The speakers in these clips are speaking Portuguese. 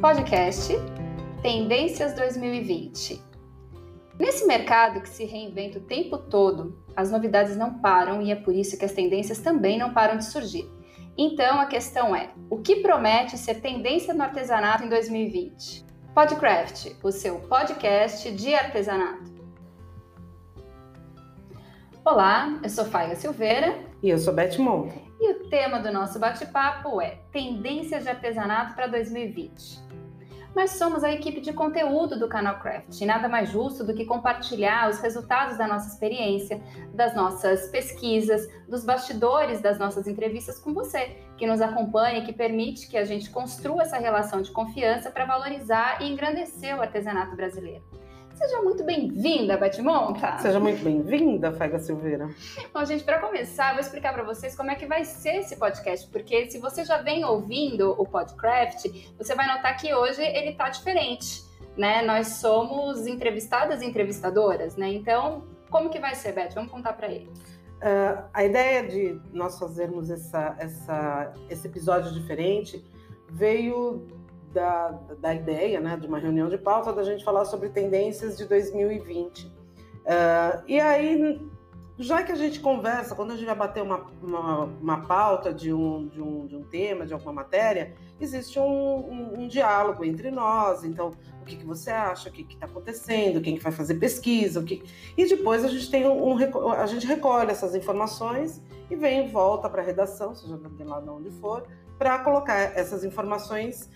Podcast Tendências 2020. Nesse mercado que se reinventa o tempo todo, as novidades não param e é por isso que as tendências também não param de surgir. Então a questão é: o que promete ser tendência no artesanato em 2020? Podcraft, o seu podcast de artesanato. Olá, eu sou Faiga Silveira. E eu sou Beth Monta. E o tema do nosso bate-papo é Tendências de Artesanato para 2020. Nós somos a equipe de conteúdo do canal Craft e nada mais justo do que compartilhar os resultados da nossa experiência, das nossas pesquisas, dos bastidores das nossas entrevistas com você, que nos acompanha e que permite que a gente construa essa relação de confiança para valorizar e engrandecer o artesanato brasileiro. Seja muito bem-vinda, Batmonta. Seja muito bem-vinda, Faiga Silveira. Bom, gente, para começar, eu vou explicar para vocês como é que vai ser esse podcast, porque se você já vem ouvindo o Podcraft, você vai notar que hoje ele tá diferente, né? Nós somos entrevistadas e entrevistadoras, né? Então, como que vai ser, Beth? Vamos contar para ele. Uh, a ideia de nós fazermos essa, essa, esse episódio diferente veio da, da ideia, né, de uma reunião de pauta, da gente falar sobre tendências de 2020. Uh, ah, e aí, já que a gente conversa, quando a gente vai bater uma, uma, uma pauta de um, de, um, de um tema, de alguma matéria, existe um, um, um diálogo entre nós. Então, o que, que você acha, o que está acontecendo, quem que vai fazer pesquisa, o que... e depois a gente tem um, a gente recolhe essas informações e vem volta para a redação, seja lá de onde for, para colocar essas informações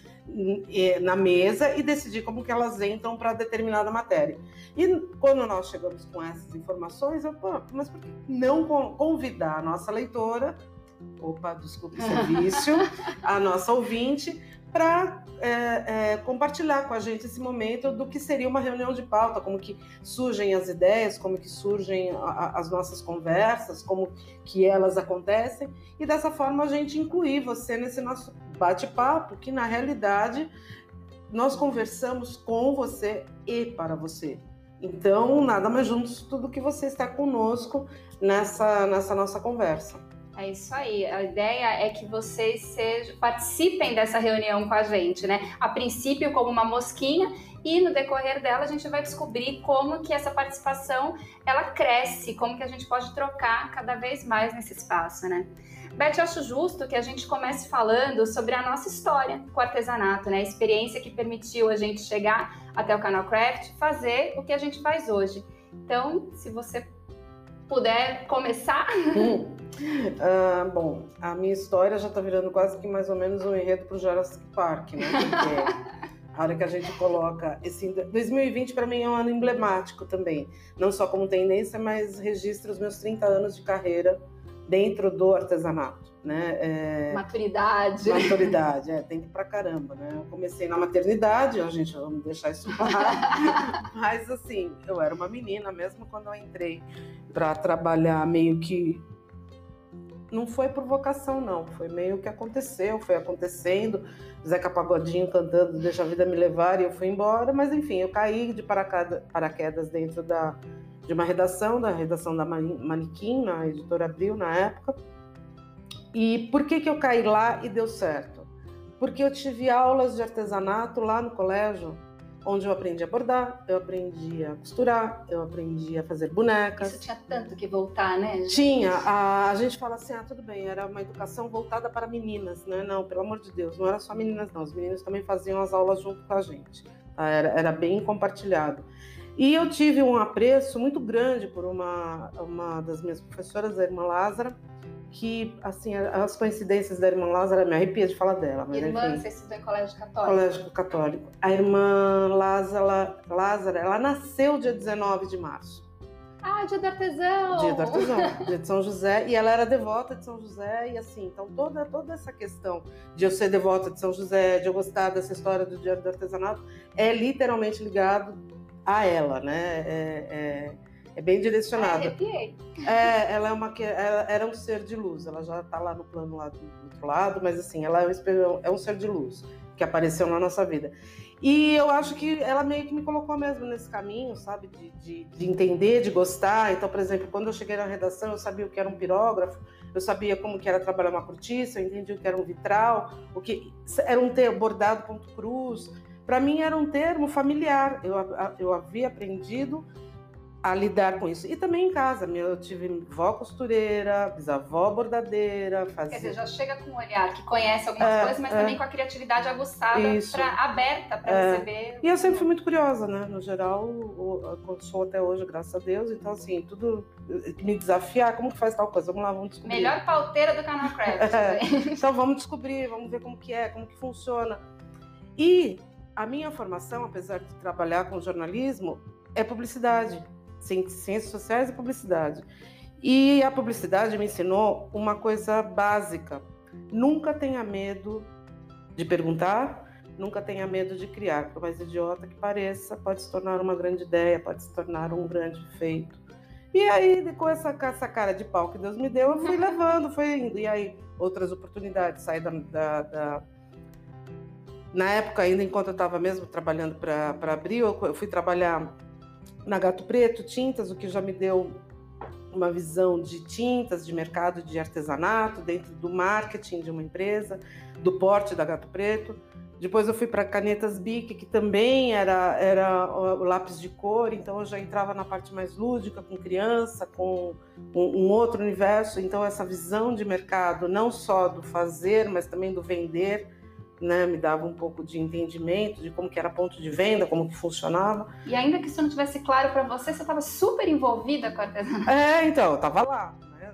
na mesa e decidir como que elas entram para determinada matéria. E quando nós chegamos com essas informações, eu, pô, mas por que não convidar a nossa leitora, opa, desculpe o serviço, a nossa ouvinte, para é, é, compartilhar com a gente esse momento do que seria uma reunião de pauta, como que surgem as ideias, como que surgem a, as nossas conversas, como que elas acontecem, e dessa forma a gente incluir você nesse nosso bate-papo, que na realidade nós conversamos com você e para você. Então, nada mais justo do que você estar conosco nessa, nessa nossa conversa. É isso aí. A ideia é que vocês sejam, participem dessa reunião com a gente, né? A princípio como uma mosquinha e no decorrer dela a gente vai descobrir como que essa participação ela cresce, como que a gente pode trocar cada vez mais nesse espaço, né? Beth, eu acho justo que a gente comece falando sobre a nossa história com o artesanato, né? A experiência que permitiu a gente chegar até o canal Craft, fazer o que a gente faz hoje. Então, se você puder começar. Hum. Uh, bom, a minha história já está virando quase que mais ou menos um enredo para o Jurassic Park, né? Porque a hora que a gente coloca esse 2020 para mim é um ano emblemático também, não só como tendência, mas registra os meus 30 anos de carreira dentro do artesanato, né? É... Maturidade. Maturidade, é, tem que pra caramba, né? Eu comecei na maternidade, a gente, vamos deixar isso claro. Mas assim, eu era uma menina, mesmo quando eu entrei para trabalhar meio que não foi por vocação, não. Foi meio que aconteceu, foi acontecendo. Zeca Pagodinho cantando Deixa a Vida Me Levar e eu fui embora. Mas enfim, eu caí de paraquedas dentro da, de uma redação, da redação da Manequim, na editora Abril, na época. E por que, que eu caí lá e deu certo? Porque eu tive aulas de artesanato lá no colégio, onde eu aprendi a bordar, eu aprendi a costurar, eu aprendi a fazer bonecas. Isso tinha tanto que voltar, né? Gente? Tinha. A, a gente fala assim, ah, tudo bem, era uma educação voltada para meninas, né? Não, pelo amor de Deus, não era só meninas, não. Os meninos também faziam as aulas junto com a gente. Tá? Era, era bem compartilhado. E eu tive um apreço muito grande por uma, uma das minhas professoras, a irmã Lázara, que, assim, as coincidências da irmã Lázara, me arrepia de falar dela. Mas, irmã, enfim, você estudou em colégio católico? Colégio católico. A irmã Lázara, Lázara, ela nasceu dia 19 de março. Ah, dia do artesão! Dia do artesão, dia de São José. E ela era devota de São José, e assim, então toda, toda essa questão de eu ser devota de São José, de eu gostar dessa história do dia do artesanato, é literalmente ligado a ela, né? É, é, é bem direcionada. É, ela é uma ela era um ser de luz. Ela já está lá no plano lá do, outro lado, mas assim, ela é um, é um ser de luz que apareceu na nossa vida. E eu acho que ela meio que me colocou mesmo nesse caminho, sabe? De, de, de, entender, de gostar. Então, por exemplo, quando eu cheguei na redação, eu sabia o que era um pirógrafo, eu sabia como que era trabalhar uma cortiça, eu entendi o que era um vitral, o que era um ter bordado ponto cruz. Para mim era um termo familiar. Eu, eu havia aprendido a lidar com isso. E também em casa, eu tive vó costureira, bisavó bordadeira, fazia... Quer dizer, já chega com um olhar que conhece algumas é, coisas, mas é. também com a criatividade aguçada, pra, aberta para é. receber. E eu sempre fui muito curiosa, né? No geral, sou até hoje, graças a Deus. Então, assim, tudo me desafiar, como que faz tal coisa? Vamos lá, vamos descobrir. Melhor pauteira do canal Craft. É. então, vamos descobrir, vamos ver como que é, como que funciona. E a minha formação, apesar de trabalhar com jornalismo, é publicidade ciências sociais e publicidade. E a publicidade me ensinou uma coisa básica: nunca tenha medo de perguntar, nunca tenha medo de criar. Por mais idiota que pareça, pode se tornar uma grande ideia, pode se tornar um grande feito. E aí, com essa, essa cara de pau que Deus me deu, eu fui levando, foi indo. E aí, outras oportunidades, sair da, da, da na época, ainda enquanto eu estava mesmo trabalhando para Abril, eu fui trabalhar na Gato Preto Tintas, o que já me deu uma visão de tintas, de mercado de artesanato, dentro do marketing de uma empresa, do porte da Gato Preto. Depois eu fui para Canetas Bic, que também era, era o lápis de cor, então eu já entrava na parte mais lúdica, com criança, com um, um outro universo. Então essa visão de mercado, não só do fazer, mas também do vender, né, me dava um pouco de entendimento de como que era ponto de venda, como que funcionava. E ainda que isso não tivesse claro para você, você estava super envolvida com a artesanato. É, então, eu estava lá, né,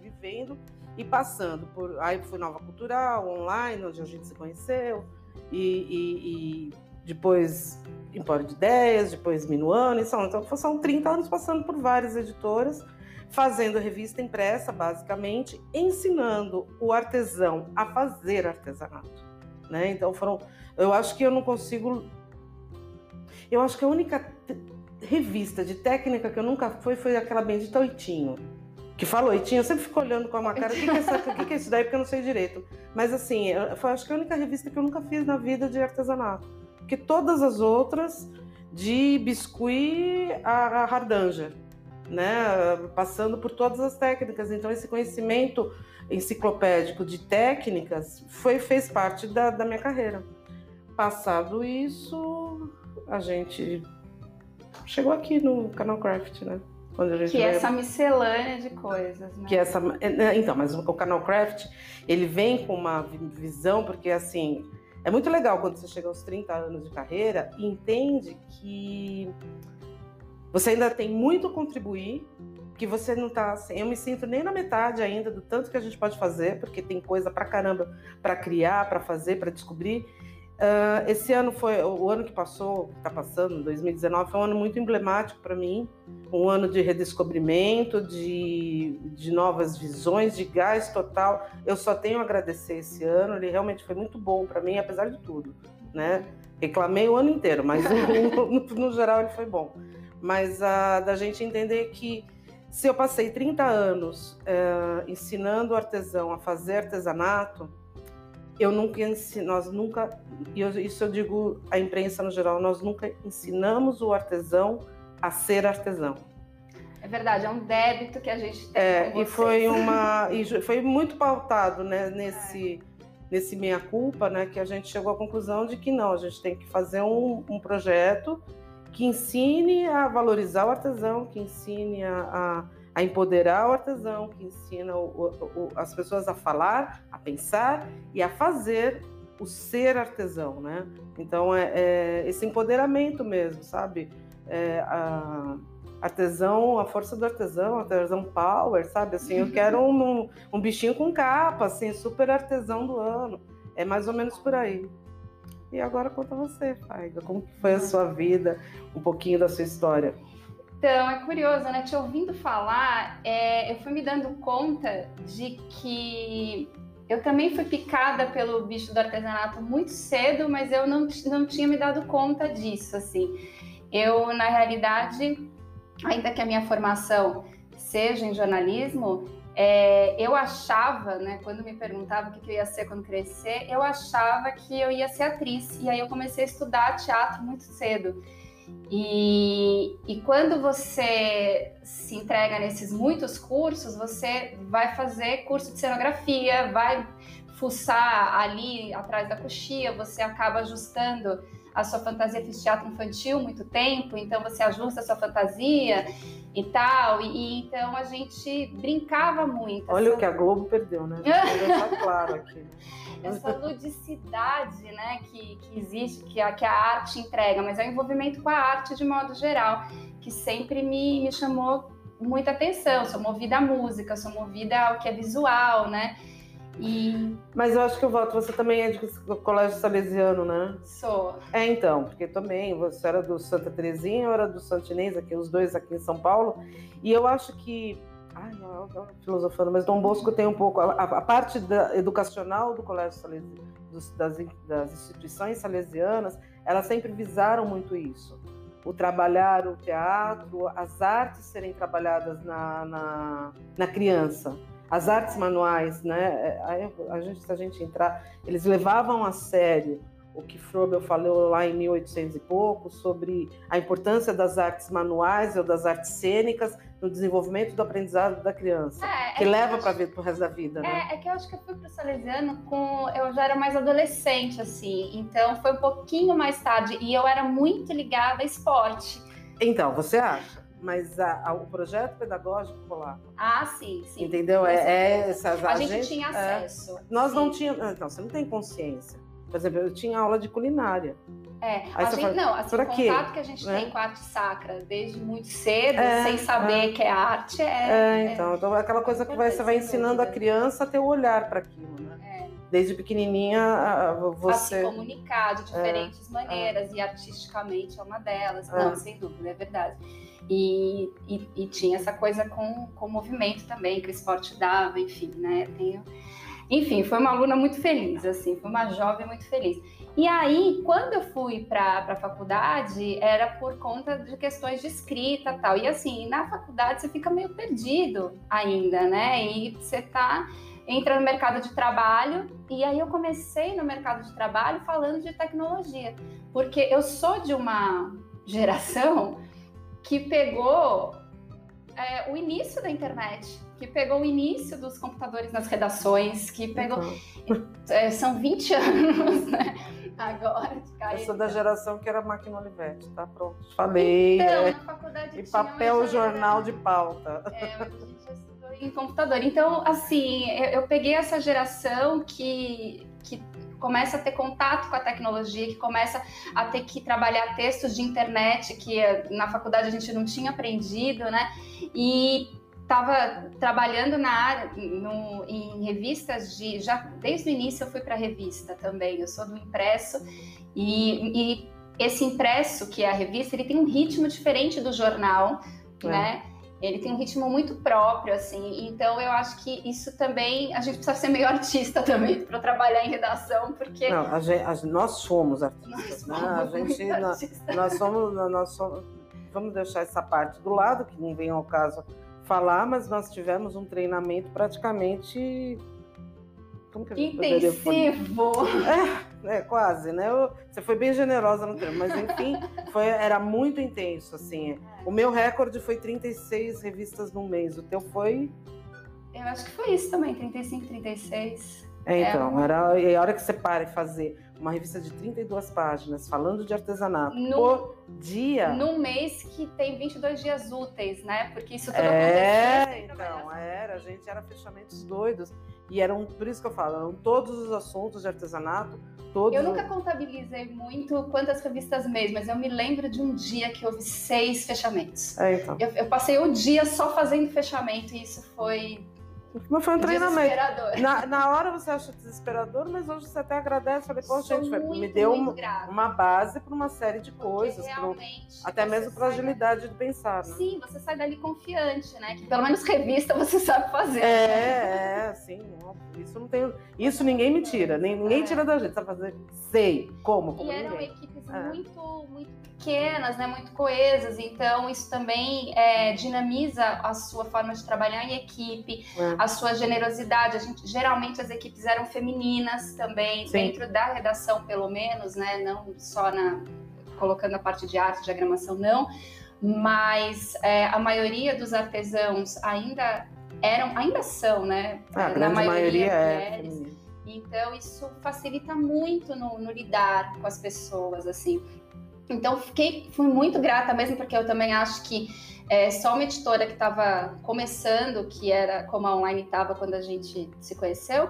vivendo e passando por... Aí fui Nova Cultural, online, onde a gente se conheceu, e, e, e depois Empório de Ideias, depois Minuano, e são, então são 30 anos passando por várias editoras, fazendo revista impressa, basicamente, ensinando o artesão a fazer artesanato né? Então foram, eu acho que eu não consigo, eu acho que a única revista de técnica que eu nunca fui foi aquela bendita Oitinho. Que falou Oitinho, eu sempre fico olhando com a minha cara, o que, que, é que, que é isso daí, porque eu não sei direito. Mas assim, foi acho que a única revista que eu nunca fiz na vida de artesanato. Porque todas as outras, de biscuit a, a hardanger, né? Passando por todas as técnicas. Então, esse conhecimento enciclopédico de técnicas foi fez parte da, da minha carreira. Passado isso, a gente chegou aqui no Canal Craft, né? que é essa miscelânea de coisas, né? Que essa, é, né, então, mas o Canal Craft, ele vem com uma visão, porque assim, é muito legal quando você chega aos 30 anos de carreira e entende que você ainda tem muito a contribuir, que você não está assim. Eu me sinto nem na metade ainda do tanto que a gente pode fazer, porque tem coisa para caramba para criar, para fazer, para descobrir. Uh, esse ano foi o ano que passou, está passando, 2019, foi um ano muito emblemático para mim, um ano de redescobrimento, de, de novas visões, de gás total. Eu só tenho a agradecer esse ano, ele realmente foi muito bom para mim, apesar de tudo, né? Reclamei o ano inteiro, mas no, no geral ele foi bom. Mas uh, da gente entender que se eu passei 30 anos uh, ensinando o artesão a fazer artesanato, eu nunca nós nunca, isso eu digo à imprensa no geral, nós nunca ensinamos o artesão a ser artesão. É verdade, é um débito que a gente tem. É, e foi uma, e foi muito pautado, né, nesse é. nesse meia culpa, né, que a gente chegou à conclusão de que não, a gente tem que fazer um, um projeto que ensine a valorizar o artesão, que ensine a, a, a empoderar o artesão, que ensina o, o, as pessoas a falar, a pensar e a fazer o ser artesão, né? Então é, é esse empoderamento mesmo, sabe? É, a, artesão, a força do artesão, artesão power, sabe? Assim, eu quero um, um, bichinho com capa, assim, super artesão do ano. É mais ou menos por aí. E agora conta você, Faiga, como foi a sua vida, um pouquinho da sua história. Então, é curioso, né? Te ouvindo falar, é, eu fui me dando conta de que eu também fui picada pelo bicho do artesanato muito cedo, mas eu não, não tinha me dado conta disso, assim. Eu, na realidade, ainda que a minha formação seja em jornalismo, é, eu achava, né, quando me perguntava o que, eu ia ser quando crescer, eu achava que eu ia ser atriz. E aí eu comecei a estudar teatro muito cedo. E, e quando você se entrega nesses muitos cursos, você vai fazer curso de cenografia, vai fuçar ali atrás da coxia, você acaba ajustando a sua fantasia fez teatro infantil muito tempo, então você ajusta a sua fantasia e tal. E, e então a gente brincava muito. Olha essa... o que a Globo perdeu, né? Tá claro aqui. Né? Essa ludicidade né, que, que existe, que a, que a arte entrega, mas é o envolvimento com a arte de modo geral, que sempre me, me chamou muita atenção. Sou movida à música, sou movida ao que é visual, né? E... Mas eu acho que eu voto. Você também é do Colégio Salesiano, né? Sou. É, então, porque também você era do Santa Terezinha, eu era do Santinês, aqui, os dois aqui em São Paulo. E eu acho que. Ai, não, não filosofando, mas Dom Bosco tem um pouco. A, a parte da, educacional do Colégio Salesiano, dos, das, das instituições salesianas, elas sempre visaram muito isso o trabalhar o teatro, as artes serem trabalhadas na, na, na criança as artes manuais, né? É, a, gente, se a gente entrar, eles levavam a sério o que Frobel falou lá em 1800 e pouco sobre a importância das artes manuais ou das artes cênicas no desenvolvimento do aprendizado da criança, é, é que leva para o resto da vida. Né? É, é, que eu acho que eu fui para o Salesiano com eu já era mais adolescente assim, então foi um pouquinho mais tarde e eu era muito ligada a esporte. Então, você acha? Mas a, a, o projeto pedagógico rolava. Ah, sim, sim. Entendeu? É, é essas, a, a gente, gente, tinha é. acesso. É, nós sim. não tínhamos. Então, você não tem consciência. Por exemplo, eu tinha aula de culinária. É, a gente, fala, não, assim, o contato que a gente né? tem com a arte sacra desde muito cedo, é, sem saber é. que é arte, é. É, então, então aquela coisa que vai, você vai ensinando dúvida. a criança a ter o olhar para aquilo, né? É. Desde pequenininha, você. A se comunicar de diferentes maneiras, e artisticamente é uma delas. Não, sem dúvida, é verdade. E, e, e, tinha essa coisa com, o movimento também, que o esporte dava, enfim, né? Tenho... Enfim, foi uma aluna muito feliz, assim, foi uma jovem muito feliz. E aí, quando eu fui para a faculdade, era por conta de questões de escrita tal. E assim, na faculdade você fica meio perdido ainda, né? E você tá entra no mercado de trabalho e aí eu comecei no mercado de trabalho falando de tecnologia, porque eu sou de uma geração que pegou é, o início da internet, que pegou o início dos computadores nas redações, que pegou. Uhum. É, são 20 anos, né? Agora de cair. Eu sou da geração que era máquina Olivetti, tá pronto. Falei. Então, é. na faculdade. E papel jornal de pauta. É, mas a gente já estudou em computador. Então, assim, eu, eu peguei essa geração que, que começa a ter contato com a tecnologia, que começa a ter que trabalhar textos de internet que eh, na faculdade a gente não tinha aprendido, né? E estava trabalhando na área, no, em revistas de já desde o início eu fui para revista também. Eu sou do impresso e, e, esse impresso que é a revista ele tem um ritmo diferente do jornal, é. né? Ele tem um ritmo muito próprio, assim. Então eu acho que isso também a gente precisa ser meio artista também para trabalhar em redação, porque não, a gente, a, nós somos artistas, nós né? Somos a gente, nós, nós, somos, nós somos, vamos deixar essa parte do lado que não vem ao caso falar, mas nós tivemos um treinamento praticamente como que Intensivo! É, é, quase, né? Eu, você foi bem generosa no termo, mas enfim, foi, era muito intenso, assim. O meu recorde foi 36 revistas no mês, o teu foi? Eu acho que foi isso também, 35, 36. É, então, é era, e a hora que você para e fazer uma revista de 32 páginas falando de artesanato no, por dia. Num mês que tem 22 dias úteis, né? Porque isso tudo é, acontecia. Então, era, a gente era fechamentos doidos. E eram, por isso que eu falo, eram todos os assuntos de artesanato. Todos eu nunca contabilizei muito quantas revistas mês, mas eu me lembro de um dia que houve seis fechamentos. É, então. eu, eu passei o dia só fazendo fechamento e isso foi mas foi um treinamento. Na, na hora você acha desesperador, mas hoje você até agradece. Falei, pô, gente, muito, me deu uma, uma, base para uma série de coisas. Pro, até mesmo para agilidade de pensar. Né? Sim, você sai dali confiante, né? Que pelo menos revista você sabe fazer. É, é, sim. Isso não tem. Isso ninguém me tira. Ninguém é. tira da gente. Sabe fazer? Sei. Como? como e eram ninguém. equipes é. muito, muito pequenas, né, muito coesas, então isso também é, dinamiza a sua forma de trabalhar em equipe, é. a sua generosidade. A gente, geralmente as equipes eram femininas também, Sim. dentro da redação, pelo menos, né, não só na colocando a parte de arte, diagramação não, mas é, a maioria dos artesãos ainda eram, ainda são, né? Ah, a grande maioria, maioria é. Então isso facilita muito no, no, lidar com as pessoas, assim. Então fiquei, fui muito grata mesmo porque eu também acho que é, só uma editora que estava começando, que era como a online estava quando a gente se conheceu,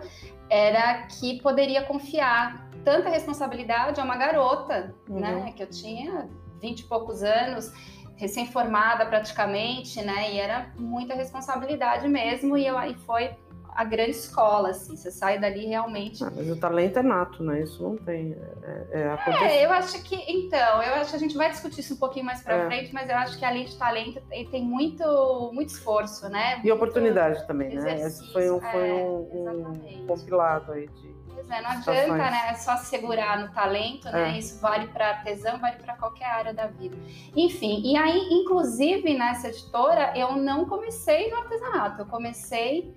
era que poderia confiar tanta responsabilidade a uma garota, uhum. né? Que eu tinha vinte e poucos anos recém-formada praticamente, né? E era muita responsabilidade mesmo, e eu aí foi a grande escola, assim, você sai dali realmente. Ah, mas o talento é nato, né? Isso não tem. É, é, é, eu acho que, então, eu acho que a gente vai discutir isso um pouquinho mais pra é. frente, mas eu acho que além de talento, tem muito, muito esforço, né? E oportunidade também, né? Esse foi um, foi um, um compilado aí de Pois é, não adianta, né? Só segurar no talento, né? É. Isso vale para artesão, vale para qualquer área da vida. Enfim, e aí, inclusive nessa editora, eu não comecei no artesanato, eu comecei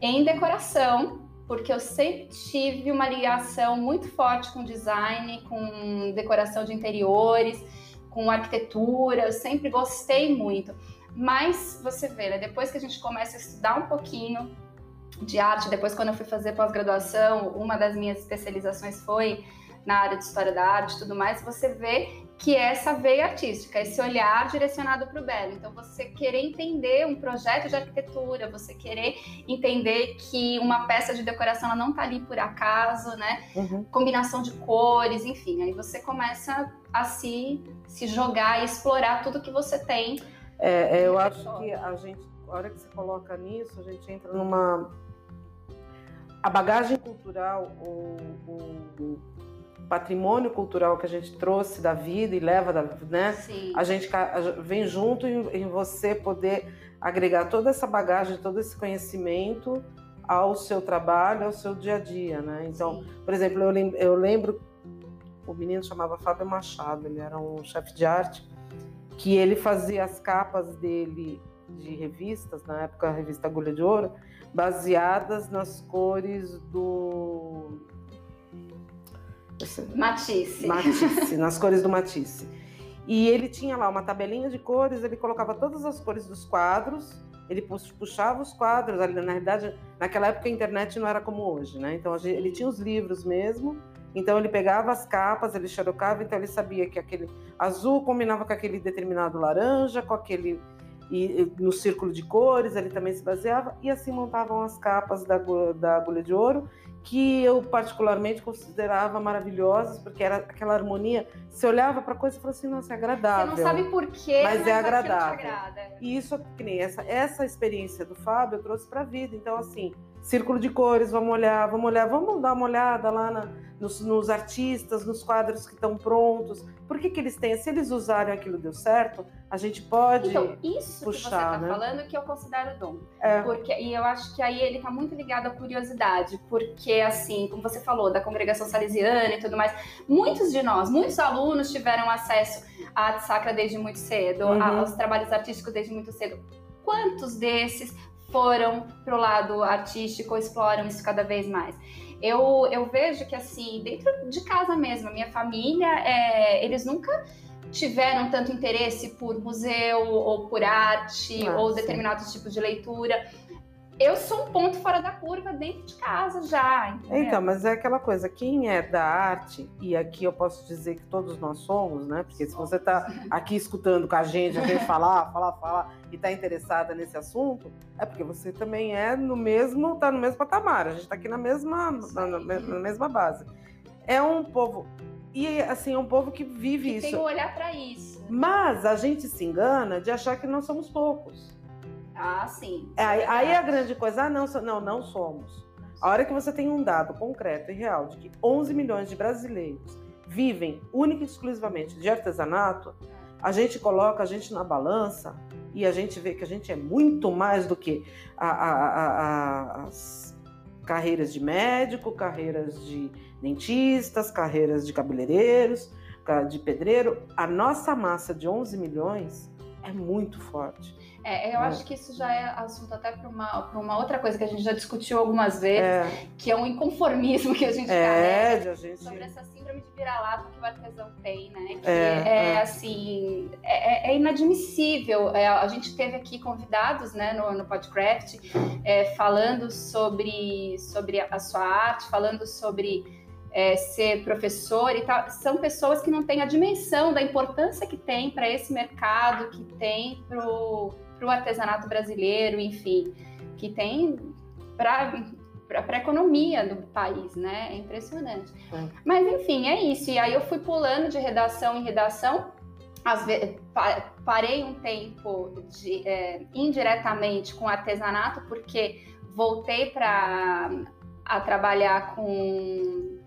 em decoração, porque eu sempre tive uma ligação muito forte com design, com decoração de interiores, com arquitetura, eu sempre gostei muito. Mas você vê, né, depois que a gente começa a estudar um pouquinho de arte. Depois, quando eu fui fazer pós-graduação, uma das minhas especializações foi na área de história da arte e tudo mais. Você vê que é essa veia artística, esse olhar direcionado para o belo. Então, você querer entender um projeto de arquitetura, você querer entender que uma peça de decoração ela não está ali por acaso, né? Uhum. Combinação de cores, enfim. Aí você começa a se, se jogar e explorar tudo que você tem. É, é eu acho que a gente, a hora que você coloca nisso, a gente entra numa a bagagem cultural, o, patrimônio cultural que a gente trouxe da vida e leva da, né? Sim. A gente vem junto em, você poder agregar toda essa bagagem, todo esse conhecimento ao seu trabalho, ao seu dia a dia, né? Então, Sim. por exemplo, eu lembro, eu lembro o menino chamava Fábio Machado, ele era um chefe de arte que ele fazia as capas dele de revistas, na época a revista Agulha de Ouro, baseadas nas cores do. Matisse. Matisse, nas cores do Matisse. E ele tinha lá uma tabelinha de cores, ele colocava todas as cores dos quadros, ele puxava os quadros, ali, na realidade, naquela época a internet não era como hoje, né? Então ele tinha os livros mesmo, então ele pegava as capas, ele xerocava, então ele sabia que aquele azul combinava com aquele determinado laranja, com aquele e no círculo de cores ele também se baseava e assim montavam as capas da, da agulha de ouro que eu particularmente considerava maravilhosas porque era aquela harmonia. Você olhava para a coisa e falava assim nossa é agradável. Você não sabe por quê mas, mas é agradável. e isso que nem essa essa experiência do Fábio eu trouxe para a vida. Então assim círculo de cores vamos olhar vamos olhar vamos dar uma olhada lá na, nos, nos artistas nos quadros que estão prontos por que, que eles têm se eles usarem aquilo deu certo a gente pode então, isso puxar, que você está né? falando que eu considero dom. É. Porque, e eu acho que aí ele está muito ligado à curiosidade, porque assim, como você falou, da congregação salesiana e tudo mais, muitos de nós, muitos alunos tiveram acesso à arte sacra desde muito cedo, uhum. aos trabalhos artísticos desde muito cedo. Quantos desses foram para o lado artístico exploram isso cada vez mais? Eu, eu vejo que, assim, dentro de casa mesmo, a minha família, é, eles nunca tiveram tanto interesse por museu ou por arte ah, ou determinados tipos de leitura. Eu sou um ponto fora da curva dentro de casa já. Entendeu? Então, mas é aquela coisa, quem é da arte, e aqui eu posso dizer que todos nós somos, né? Porque se você está aqui escutando com a gente, a gente falar, falar, falar, e está interessada nesse assunto, é porque você também é no mesmo, está no mesmo patamar. A gente está aqui na mesma, na, na, na mesma base. É um povo e assim, é um povo que vive que isso. Tem que olhar para isso. Mas a gente se engana de achar que nós somos poucos. Ah, sim. É, aí, aí é a grande coisa, ah, não, não, não somos. A hora que você tem um dado concreto e real de que 11 milhões de brasileiros vivem única e exclusivamente de artesanato, a gente coloca a gente na balança e a gente vê que a gente é muito mais do que a, a, a, as carreiras de médico, carreiras de dentistas, carreiras de cabeleireiros, de pedreiro, a nossa massa de 11 milhões é muito forte. É, eu é. acho que isso já é assunto até para uma, uma outra coisa que a gente já discutiu algumas vezes, é. que é um inconformismo que a gente é, carrega gente... sobre essa síndrome de vira-lata que o artesão tem, né? Que é, é assim, é, é inadmissível. a gente teve aqui convidados né, no, no Podcraft falando sobre, sobre a sua arte, falando sobre é, ser professor e tal, são pessoas que não têm a dimensão da importância que tem para esse mercado, que tem para o artesanato brasileiro, enfim, que tem para para a economia do país, né? É impressionante. Mas enfim, é isso. E aí eu fui pulando de redação em redação. Às vezes, parei um tempo de, é, indiretamente com artesanato, porque voltei para a trabalhar com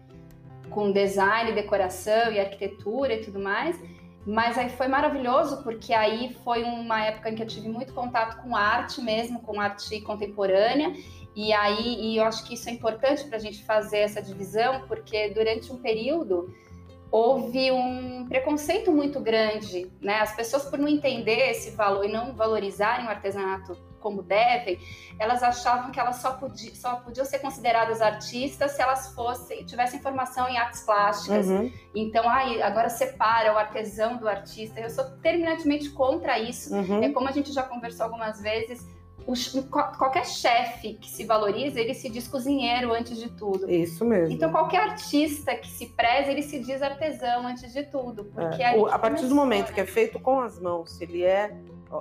com design, decoração e arquitetura e tudo mais. Mas aí foi maravilhoso, porque aí foi uma época em que eu tive muito contato com arte mesmo, com arte contemporânea. E aí e eu acho que isso é importante para a gente fazer essa divisão, porque durante um período houve um preconceito muito grande, né? As pessoas por não entender esse valor e não valorizarem o artesanato como devem, elas achavam que elas só, podi só podiam ser consideradas artistas se elas fossem tivessem formação em artes plásticas. Uhum. Então, aí agora separa o artesão do artista. Eu sou terminantemente contra isso. Uhum. É como a gente já conversou algumas vezes. O, qualquer chefe que se valoriza, ele se diz cozinheiro antes de tudo. Isso mesmo. Então, qualquer artista que se preza, ele se diz artesão antes de tudo. Porque é. a partir do momento né? que é feito com as mãos, ele é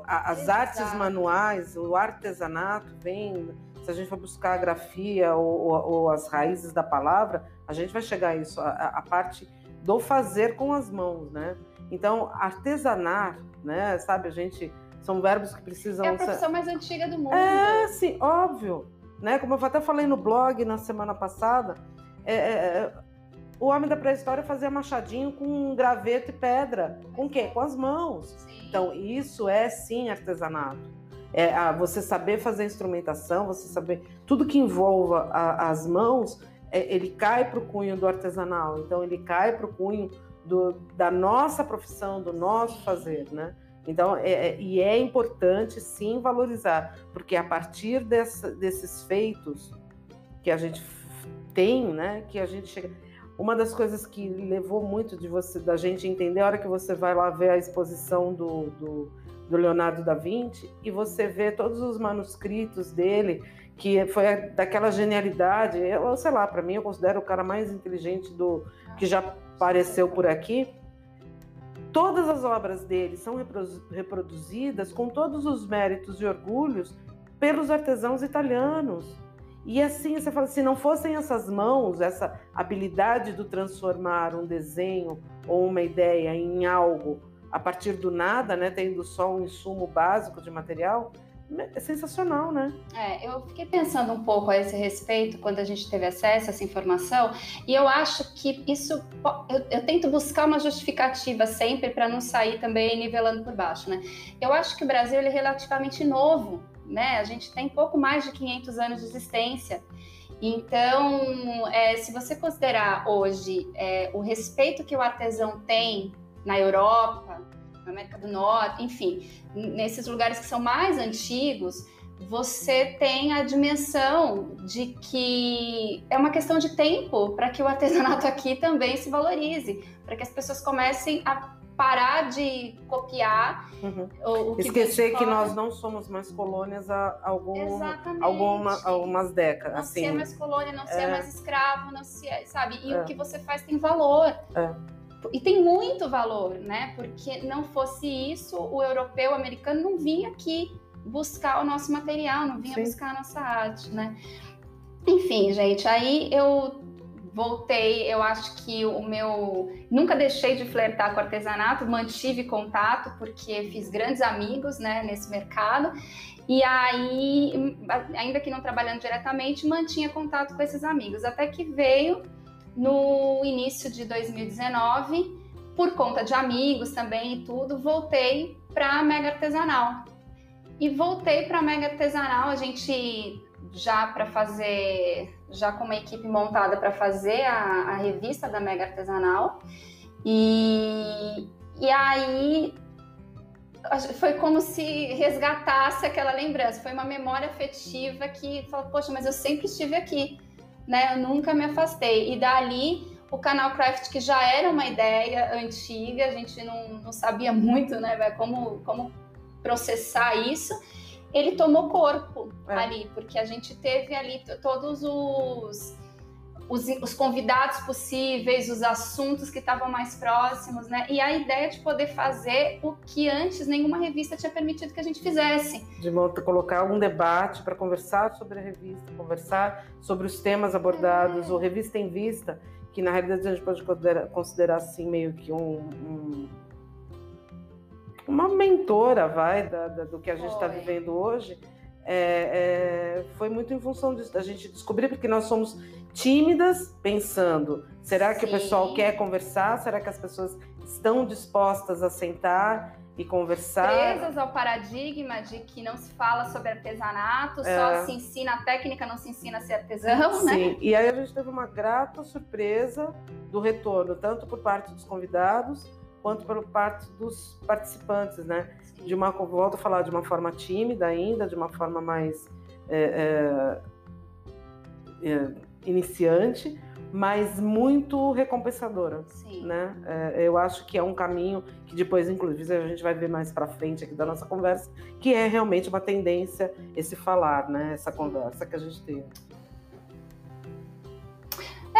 as Exato. artes manuais, o artesanato vem. Se a gente for buscar a grafia ou, ou, ou, as raízes da palavra, a gente vai chegar a isso, a, a, parte do fazer com as mãos, né? Então, artesanar, né? Sabe, a gente são verbos que precisam. É a profissão ser... mais antiga do mundo. É, sim, óbvio, né? Como eu até falei no blog na semana passada, é, é, é o homem da pré-história fazia machadinho com graveto e pedra. Com o quê? Com as mãos. Sim. Então, isso é sim artesanato. É a, você saber fazer instrumentação, você saber. Tudo que envolva a, as mãos, é, ele cai para o cunho do artesanal. Então, ele cai para o cunho do, da nossa profissão, do nosso fazer, né? Então, é, é, e é importante sim valorizar, porque a partir dessa, desses feitos que a gente tem, né, que a gente chega uma das coisas que levou muito de você, da gente entender, a hora que você vai lá ver a exposição do, do, do Leonardo da Vinci e você vê todos os manuscritos dele, que foi daquela genialidade, eu sei lá, para mim eu considero o cara mais inteligente do que já apareceu por aqui. Todas as obras dele são reproduzidas com todos os méritos e orgulhos pelos artesãos italianos. E assim, você fala, se não fossem essas mãos, essa habilidade do transformar um desenho ou uma ideia em algo a partir do nada, né, tendo só um insumo básico de material, né, é sensacional, né? É, eu fiquei pensando um pouco a esse respeito quando a gente teve acesso a essa informação, e eu acho que isso. Eu, eu tento buscar uma justificativa sempre para não sair também nivelando por baixo, né? Eu acho que o Brasil ele é relativamente novo né? A gente tem pouco mais de 500 anos de existência. Então, é, se você considerar hoje é, o respeito que o artesão tem na Europa, na América do Norte, enfim, nesses lugares que são mais antigos, você tem a dimensão de que é uma questão de tempo para que o artesanato aqui também se valorize, para que as pessoas comecem a parar de copiar uhum. o, o que Esquecer que nós não somos mais colônias há algum, alguma, algumas décadas. Não assim. ser mais colônia, não é... ser mais escravo, não ser, sabe? E é. o que você faz tem valor. É. E tem muito valor, né? Porque não fosse isso, o europeu, o americano não vinha aqui buscar o nosso material, não vinha Sim. buscar a nossa arte, né? Enfim, gente, aí eu voltei, eu acho que o meu. Nunca deixei de flertar com artesanato, mantive contato, porque fiz grandes amigos né, nesse mercado. E aí, ainda que não trabalhando diretamente, mantinha contato com esses amigos. Até que veio no início de 2019, por conta de amigos também e tudo, voltei para a Mega Artesanal. E voltei para a Mega Artesanal, a gente já para fazer, já com uma equipe montada para fazer a, a, revista da Mega Artesanal. E, e aí foi como se resgatasse aquela lembrança. Foi uma memória afetiva que falou, poxa, mas eu sempre estive aqui, né? Eu nunca me afastei. E dali o canal Craft, que já era uma ideia antiga, a gente não, não sabia muito, né, como, como processar isso, ele tomou corpo é. ali, porque a gente teve ali todos os os, os convidados possíveis, os assuntos que estavam mais próximos, né? E a ideia de poder fazer o que antes nenhuma revista tinha permitido que a gente fizesse. De colocar algum debate para conversar sobre a revista, conversar sobre os temas abordados, é. o Revista em Vista, que na realidade a gente pode considerar, considerar assim meio que um, um uma mentora, vai, da, da, do que a gente está vivendo hoje, é, é, foi muito em função disso, da gente descobrir, porque nós somos tímidas, pensando: será que Sim. o pessoal quer conversar? Será que as pessoas estão dispostas a sentar e conversar? Presas ao paradigma de que não se fala sobre artesanato, é. só se ensina a técnica, não se ensina a ser artesão, Sim. né? Sim, e aí a gente teve uma grata surpresa do retorno, tanto por parte dos convidados quanto por parte dos participantes, né? De uma, volto a falar, de uma forma tímida ainda, de uma forma mais é, é, é iniciante, mas muito recompensadora, Sim. né? É, eu acho que é um caminho que depois, inclusive, a gente vai ver mais para frente aqui da nossa conversa, que é realmente uma tendência esse falar, né? Essa conversa que a gente tem.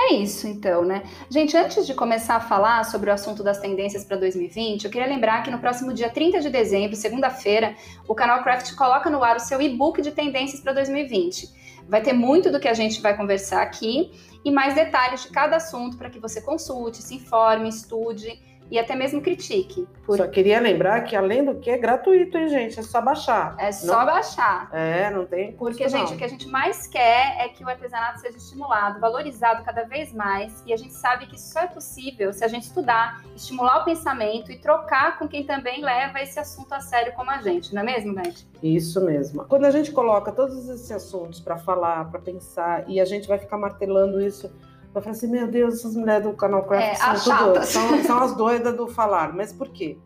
É isso, então, né? Gente, antes de começar a falar sobre o assunto das tendências para 2020, eu queria lembrar que no próximo dia 30 de dezembro, segunda-feira, o canal Craft coloca no ar o seu e-book de tendências para 2020. Vai ter muito do que a gente vai conversar aqui e mais detalhes de cada assunto para que você consulte, se informe, estude e até mesmo critique. Por... Só queria lembrar que, além do que, é gratuito, hein, gente? É só baixar. É só não... baixar. É, não tem Porque, gente, o que a gente mais quer é que o artesanato seja estimulado, valorizado cada vez mais. E a gente sabe que isso só é possível se a gente estudar, estimular o pensamento e trocar com quem também leva esse assunto a sério como a gente, não é mesmo, Beth? Isso mesmo. Quando a gente coloca todos esses assuntos para falar, para pensar, e a gente vai ficar martelando isso Vai falar assim, meu Deus, essas mulheres do canal Craft é, são, tudo, são, são, as doidas do falar. Mas por quê?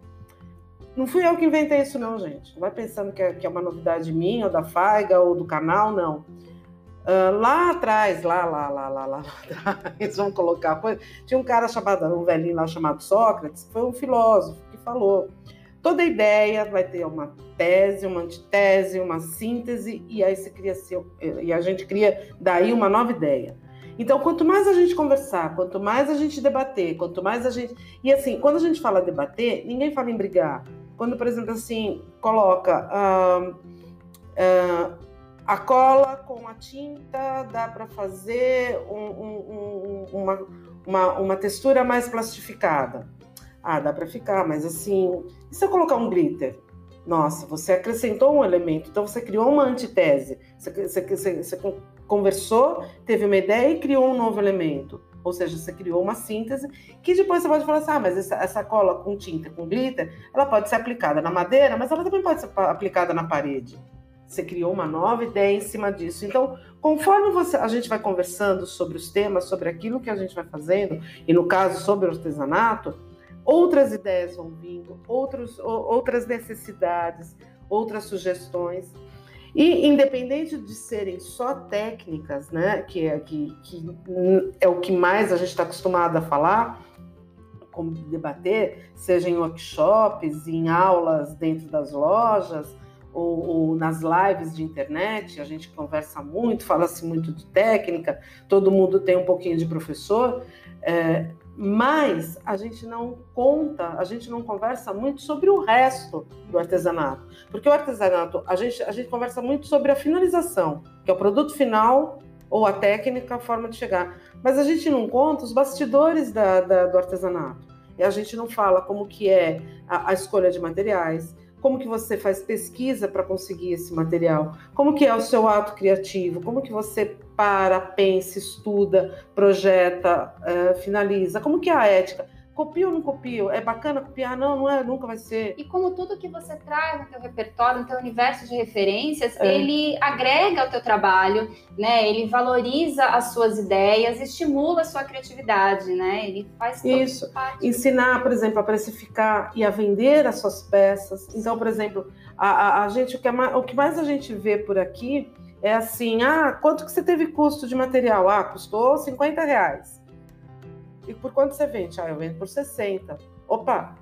Não fui eu que inventei isso, não, gente. Não vai pensando que é, que é uma novidade minha, ou da Faiga, ou do canal, não. Uh, lá atrás, lá, lá, lá, lá, lá, lá atrás, vamos colocar coisa. Tinha um cara chamado, um velhinho lá chamado Sócrates, que foi um filósofo que falou: toda ideia vai ter uma tese, uma antitese, uma síntese, e aí se cria e a gente cria daí uma nova ideia. Então, quanto mais a gente conversar, quanto mais a gente debater, quanto mais a gente. E assim, quando a gente fala debater, ninguém fala em brigar. Quando, por exemplo, assim, coloca uh, a cola com a tinta, dá para fazer um, um, um, uma, uma, uma textura mais plastificada. Ah, dá para ficar, mas assim, e se eu colocar um glitter? Nossa, você acrescentou um elemento, então você criou uma antitese. Você, você, você, você conversou, teve uma ideia e criou um novo elemento. Ou seja, você criou uma síntese que depois você pode falar assim: ah, mas essa, essa cola com tinta, com glitter, ela pode ser aplicada na madeira, mas ela também pode ser aplicada na parede. Você criou uma nova ideia em cima disso. Então, conforme você, a gente vai conversando sobre os temas, sobre aquilo que a gente vai fazendo, e no caso sobre o artesanato, outras ideias vão vindo, outros, outras necessidades, outras sugestões. E independente de serem só técnicas, né, que é, que, que é o que mais a gente está acostumado a falar, como debater, seja em workshops, em aulas dentro das lojas, ou, ou, nas lives de internet, a gente conversa muito, fala-se muito de técnica, todo mundo tem um pouquinho de professor. É, mas a gente não conta, a gente não conversa muito sobre o resto do artesanato. Porque o artesanato, a gente, a gente conversa muito sobre a finalização, que é o produto final ou a técnica, a forma de chegar. Mas a gente não conta os bastidores da, da, do artesanato. E a gente não fala como que é a, a escolha de materiais, como que você faz pesquisa para conseguir esse material, como que é o seu ato criativo, como que você para, pensa, estuda, projeta, uh, finaliza, como que é a ética. Copia ou não copia? É bacana copiar? Não, não é, nunca vai ser. E como tudo que você traz no teu repertório, no teu universo de referências, é. ele agrega ao teu trabalho, né? Ele valoriza as suas ideias, estimula a sua criatividade, né? Ele faz isso. Parte. Ensinar, por exemplo, a precificar e a vender as suas peças. Então, por exemplo, a, a, a gente o que, é mais, o que mais a gente vê por aqui é assim, ah, quanto que você teve custo de material? Ah, custou 50 reais. E por quanto você vende? Ah, eu vendo por 60. Opa!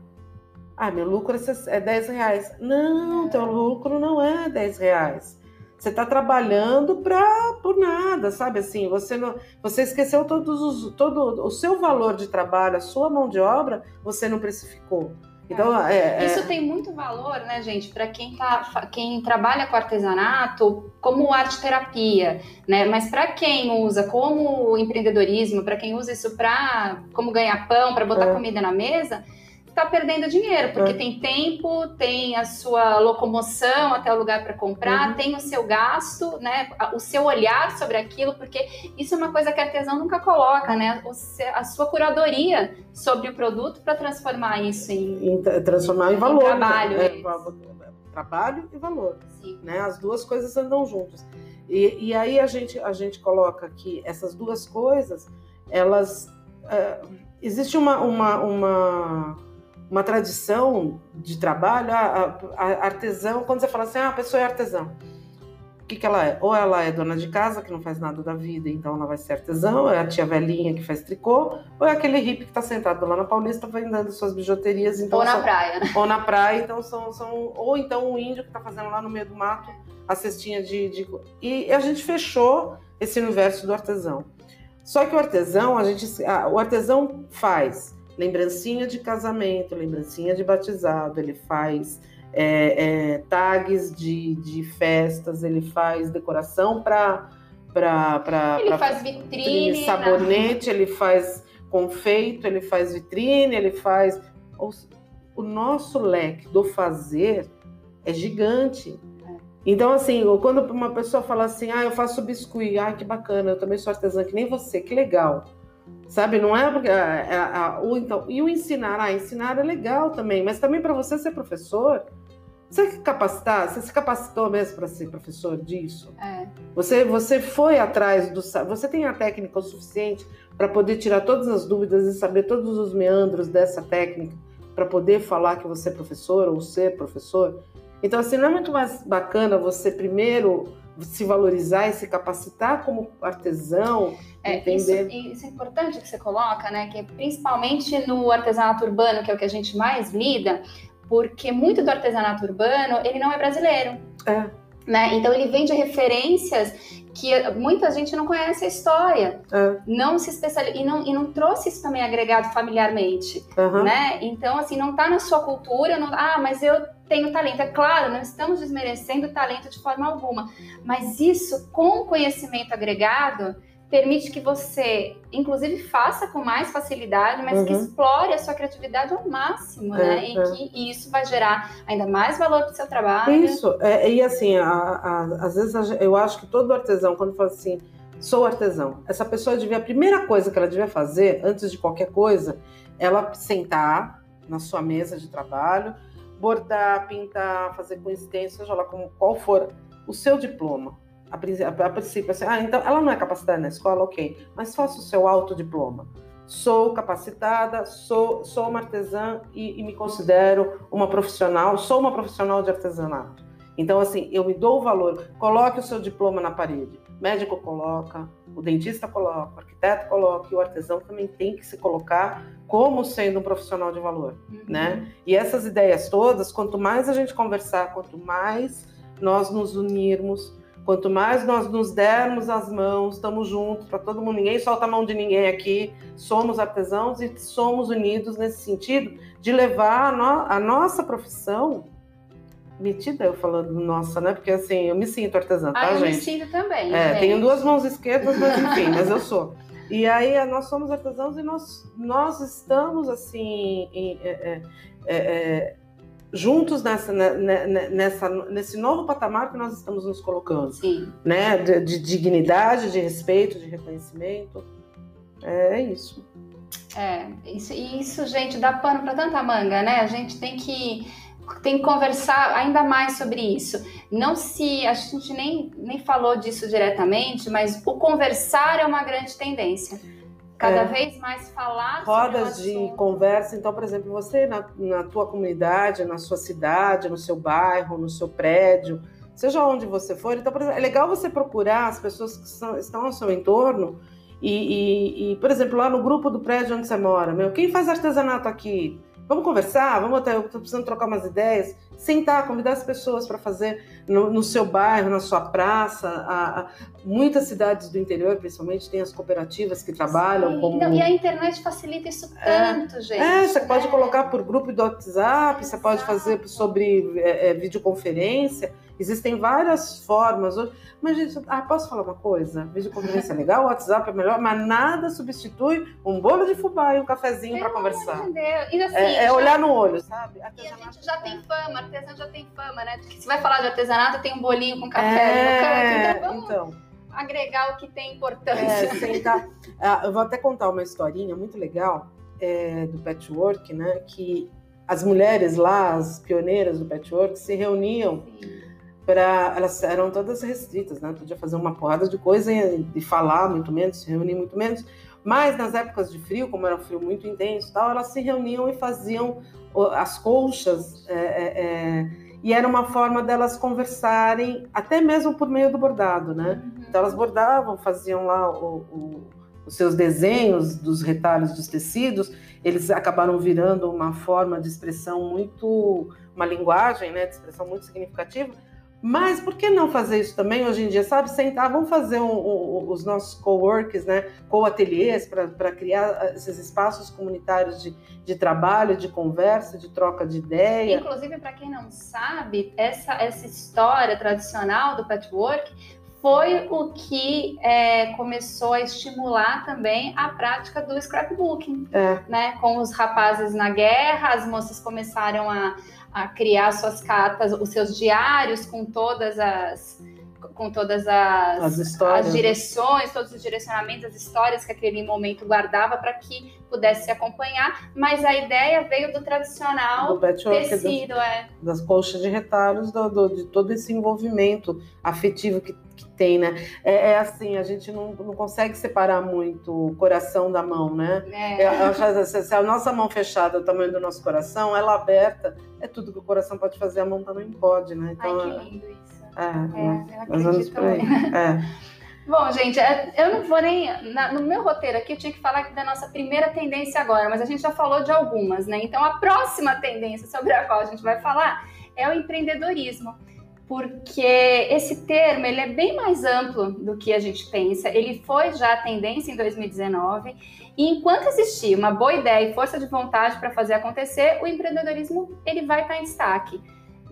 Ah, meu lucro é 10 é reais. Não, teu lucro não é 10 reais. Você está trabalhando para por nada, sabe assim? Você não, você esqueceu todos os, todo o seu valor de trabalho, a sua mão de obra, você não precificou. Então, é, é... Isso tem muito valor, né, gente, para quem, tá, quem trabalha com artesanato como arte terapia, né? Mas para quem usa como empreendedorismo, para quem usa isso para como ganhar pão, para botar é. comida na mesa, está perdendo dinheiro, porque é. tem tempo, tem a sua locomoção até o lugar para comprar, uhum. tem o seu gasto, né? O seu olhar sobre aquilo, porque isso é uma coisa que a artesão nunca coloca, né? A sua curadoria sobre o produto para transformar isso em, em transformar em, em valor, né? trabalho, né? é, trabalho e valor, Sim. né? As duas coisas andam juntas. E, e aí a gente a gente coloca que essas duas coisas, elas é, existe uma, uma, uma uma tradição de trabalho, a, a, a, artesão, quando você fala assim, ah, a pessoa é artesão, o que, que ela é? Ou ela é dona de casa, que não faz nada da vida, então ela vai ser artesão, é a tia velhinha que faz tricô, ou é aquele hippie que está sentado lá na Paulista vendendo suas bijuterias. Então ou na são, praia, né? Ou na praia, então são, são ou então um índio que está fazendo lá no meio do mato a cestinha de, de... E a gente fechou esse universo do artesão. Só que o artesão, a gente, o artesão faz lembrancinha de casamento, lembrancinha de batizado, ele faz é, é, tags de, de festas, ele faz decoração para para ele pra, faz vitrine, sabonete, ele faz confeito, ele faz vitrine, ele faz o, o nosso leque do fazer é gigante. É. Então, assim, quando uma pessoa fala assim, ah, eu faço biscuit, ah, que bacana, eu também sou artesã, que nem você, que legal. Sabe, não é porque a, a, a, então, e o ensinar, ah, ensinar é legal também, mas também para você ser professor, você capacitar, você se capacitou mesmo para ser professor disso? É. Você, você foi atrás do, você tem a técnica o suficiente para poder tirar todas as dúvidas e saber todos os meandros dessa técnica para poder falar que você é professor ou ser professor? Então, assim, não é muito mais bacana você primeiro se valorizar e se capacitar como artesão, é, entender. Isso, isso, é importante que você coloca, né? Que principalmente no artesanato urbano, que é o que a gente mais lida, porque muito do artesanato urbano ele não é brasileiro. É. Né? Então ele vem de referências que muita gente não conhece a história, é. não se especializa e não, e não trouxe isso também agregado familiarmente, uhum. né? Então assim não está na sua cultura, não, ah, mas eu tenho talento. É claro, não estamos desmerecendo o talento de forma alguma, mas isso com conhecimento agregado permite que você, inclusive, faça com mais facilidade, mas uhum. que explore a sua criatividade ao máximo, é, né? E é. que e isso vai gerar ainda mais valor para o seu trabalho. Isso, é, e assim, a, a, às vezes eu acho que todo artesão, quando fala assim, sou artesão, essa pessoa devia, a primeira coisa que ela devia fazer, antes de qualquer coisa, ela sentar na sua mesa de trabalho, bordar, pintar, fazer com extenso, seja lá como, qual for o seu diploma. A, a, a princípio, assim, ah, então ela não é capacitada na escola, ok, mas faça o seu autodiploma. Sou capacitada, sou, sou uma artesã e, e me considero uma profissional, sou uma profissional de artesanato. Então, assim, eu me dou o valor, coloque o seu diploma na parede. O médico coloca, o dentista coloca, o arquiteto coloca, e o artesão também tem que se colocar como sendo um profissional de valor, uhum. né? E essas ideias todas, quanto mais a gente conversar, quanto mais nós nos unirmos, quanto mais nós nos dermos as mãos, estamos juntos para todo mundo, ninguém solta a mão de ninguém aqui, somos artesãos e somos unidos nesse sentido de levar a, no, a nossa profissão metida eu falando nossa, né? Porque assim, eu me sinto artesã, tá, ah, eu gente? Eu me sinto também. É, tenho duas mãos esquerdas, mas enfim, mas eu sou. E aí nós somos artesãos e nós, nós estamos assim em, é, é juntos nessa, nessa, nesse novo patamar que nós estamos nos colocando, Sim. né? De, de dignidade, de respeito, de reconhecimento. É isso. É, isso, isso, gente, dá pano para tanta manga, né? A gente tem que tem que conversar ainda mais sobre isso. Não se a gente nem, nem falou disso diretamente, mas o conversar é uma grande tendência. Cada é. vez mais falar rodas de conversa. Então, por exemplo, você na, na tua comunidade, na sua cidade, no seu bairro, no seu prédio, seja onde você for. Então, exemplo, é legal você procurar as pessoas que são, estão ao seu entorno e, e, e, por exemplo, lá no grupo do prédio onde você mora, meu, quem faz artesanato aqui? Vamos conversar, vamos até, eu estou precisando trocar umas ideias, sentar, convidar as pessoas para fazer no, no, seu bairro, na sua praça. A, a, muitas cidades do interior, principalmente, têm as cooperativas que trabalham Sim, como... Não, e a internet facilita isso é. tanto, é, gente. É, você pode colocar por grupo do WhatsApp, você pode fazer sobre é, é, videoconferência. Existem várias formas. Mas, gente, ah, posso falar uma coisa? Videoconferência é legal, o WhatsApp é melhor, mas nada substitui um bolo de fubá e um cafezinho para conversar. E assim, é, é já... olhar no olho, sabe? E a gente já tem fama, artesão já tem fama, né? Se vai falar de artesanato, tem um bolinho com café é, no canto. Então, vamos então, agregar o que tem importância. É, sentar. Ah, eu vou até contar uma historinha muito legal é, do patchwork, né? Que as mulheres lá, as pioneiras do patchwork, se reuniam. Sim para elas eram todas restritas, né? Podia fazer uma porrada de coisa e, e, falar muito menos, se reunir muito menos. Mas nas épocas de frio, como era um frio muito intenso, tal, elas se reuniam e faziam as colchas é, é, é, e era uma forma delas conversarem, até mesmo por meio do bordado, né? Uhum. Então elas bordavam, faziam lá o, o, os seus desenhos dos retalhos dos tecidos, eles acabaram virando uma forma de expressão muito, uma linguagem, né, de expressão muito significativa mas por que não fazer isso também hoje em dia? Sabe, sentar, vamos fazer um, um, os nossos co-works, né? co-ateliês, para criar esses espaços comunitários de, de trabalho, de conversa, de troca de ideia. Inclusive, para quem não sabe, essa, essa história tradicional do patchwork foi o que é, começou a estimular também a prática do scrapbooking, é. né? Com os rapazes na guerra, as moças começaram a a criar suas cartas, os seus diários com todas as com todas as, as, as direções, todos os direcionamentos, as histórias que aquele momento guardava para que pudesse se acompanhar, mas a ideia veio do tradicional do tecido, das, é. das colchas de retalhos, do, do, de todo esse envolvimento afetivo que, que tem, né? É, é, assim, a gente não, não consegue separar muito o coração da mão, né? É. Acho, se a nossa mão fechada é o tamanho do nosso coração, ela aberta, é tudo que o coração pode fazer, a mão também pode, né? Então, Ai, que lindo isso. É, é, mais ou menos por aí. É. Bom, gente, é, eu não vou nem. Na, no meu roteiro aqui, eu tinha que falar da nossa primeira tendência agora, mas a gente já falou de algumas, né? Então, a próxima tendência sobre a qual a gente vai falar é o empreendedorismo. Porque esse termo ele é bem mais amplo do que a gente pensa. Ele foi já tendência em 2019 e enquanto existir uma boa ideia e força de vontade para fazer acontecer, o empreendedorismo ele vai estar em destaque.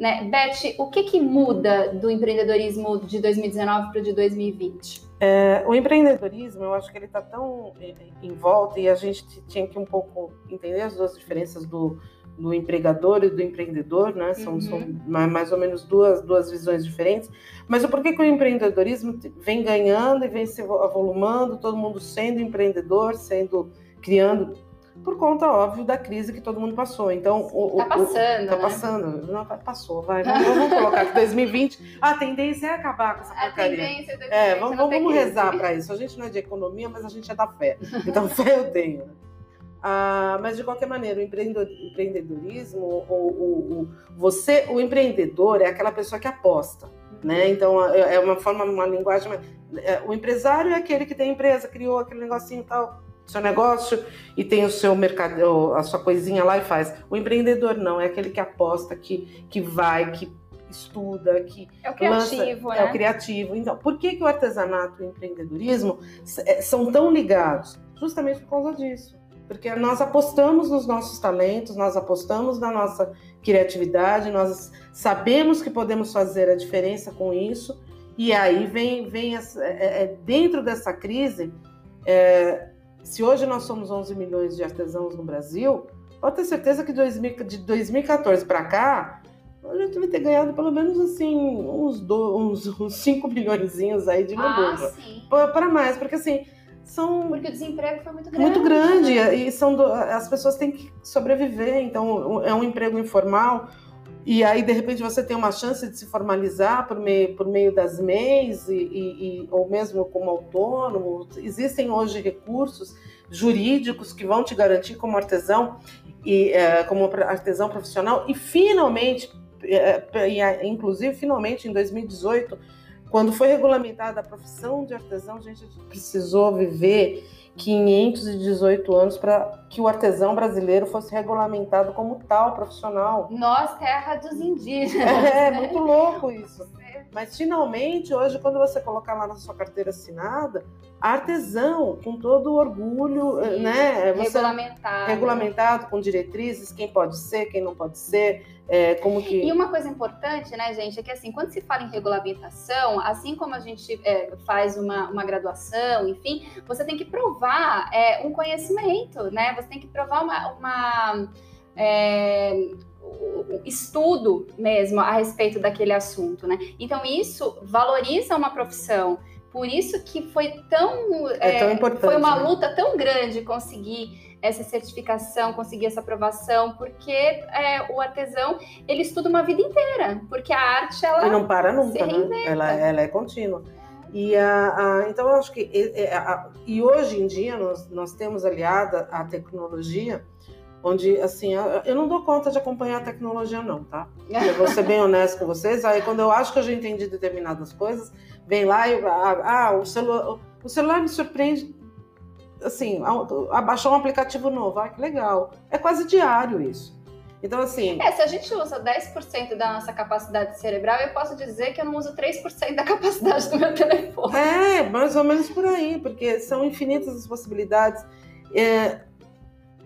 Né? Beth, o que, que muda do empreendedorismo de 2019 para o de 2020? É, o empreendedorismo, eu acho que ele está tão em volta e a gente tinha que um pouco entender as duas diferenças do, do empregador e do empreendedor, né? São, uhum. são mais ou menos duas, duas visões diferentes. Mas o porquê que o empreendedorismo vem ganhando e vem se avolumando, todo mundo sendo empreendedor, sendo criando por conta, óbvio, da crise que todo mundo passou. Então, o, tá passando. O, tá né? passando. Não, passou, vai. Vamos, vamos colocar que 2020, a tendência é acabar com essa porcaria. A tendência é, vamos, vamos rezar para isso. A gente não é de economia, mas a gente é da fé. Então, fé eu tenho. Ah, mas de qualquer maneira, o empreendedorismo, o, você, o empreendedor é aquela pessoa que aposta, né? Então é, é uma forma, uma linguagem. É, o empresário é aquele que tem empresa, criou aquele negocinho tal, seu negócio e tem o seu mercado, a sua coisinha lá e faz. O empreendedor não, é aquele que aposta, que, que vai, que estuda, que é o criativo, lança, né? é o né? criativo. Então, por que, que o artesanato e o empreendedorismo é, são tão ligados? Justamente por causa disso. Porque nós apostamos nos nossos talentos, nós apostamos na nossa criatividade, nós sabemos que podemos fazer a diferença com isso. E aí vem, vem é, é, dentro dessa crise, é, se hoje nós somos 11 milhões de artesãos no Brasil, pode ter certeza que de 2014 para cá, a gente vai ter ganhado pelo menos assim uns, do, uns, uns 5 milhões aí de ah, para mais, porque assim, são porque o desemprego foi muito grande. Muito grande né? e são do, as pessoas têm que sobreviver, então é um emprego informal e aí de repente você tem uma chance de se formalizar por meio por meio das MEIs e, e, ou mesmo como autônomo. Existem hoje recursos jurídicos que vão te garantir como artesão e é, como artesão profissional e finalmente, é, inclusive finalmente em 2018 quando foi regulamentada a profissão de artesão, a gente precisou viver 518 anos para que o artesão brasileiro fosse regulamentado como tal profissional. Nós, terra dos indígenas. É, é muito louco isso. Mas finalmente, hoje, quando você colocar lá na sua carteira assinada, artesão, com todo o orgulho, Sim, né? Você, regulamentado. Regulamentado, com diretrizes, quem pode ser, quem não pode ser, é, como que... E uma coisa importante, né, gente, é que assim, quando se fala em regulamentação, assim como a gente é, faz uma, uma graduação, enfim, você tem que provar é, um conhecimento, né? Você tem que provar uma... uma é, estudo mesmo a respeito daquele assunto, né? Então isso valoriza uma profissão. Por isso que foi tão, é, é tão importante. Foi uma né? luta tão grande conseguir essa certificação, conseguir essa aprovação, porque é, o artesão ele estuda uma vida inteira, porque a arte ela e não para nunca, né? Ela, ela é contínua. E a, a, então eu acho que a, a, e hoje em dia nós, nós temos aliada a tecnologia onde assim eu não dou conta de acompanhar a tecnologia não, tá? Eu vou ser bem honesto com vocês. Aí quando eu acho que eu já entendi determinadas coisas, vem lá e ah, ah o celular, o celular me surpreende assim, abaixou um aplicativo novo, ah, que legal. É quase diário isso. Então, assim. É, se a gente usa 10% da nossa capacidade cerebral, eu posso dizer que eu não uso 3% da capacidade do meu telefone. É, mais ou menos por aí, porque são infinitas as possibilidades. É,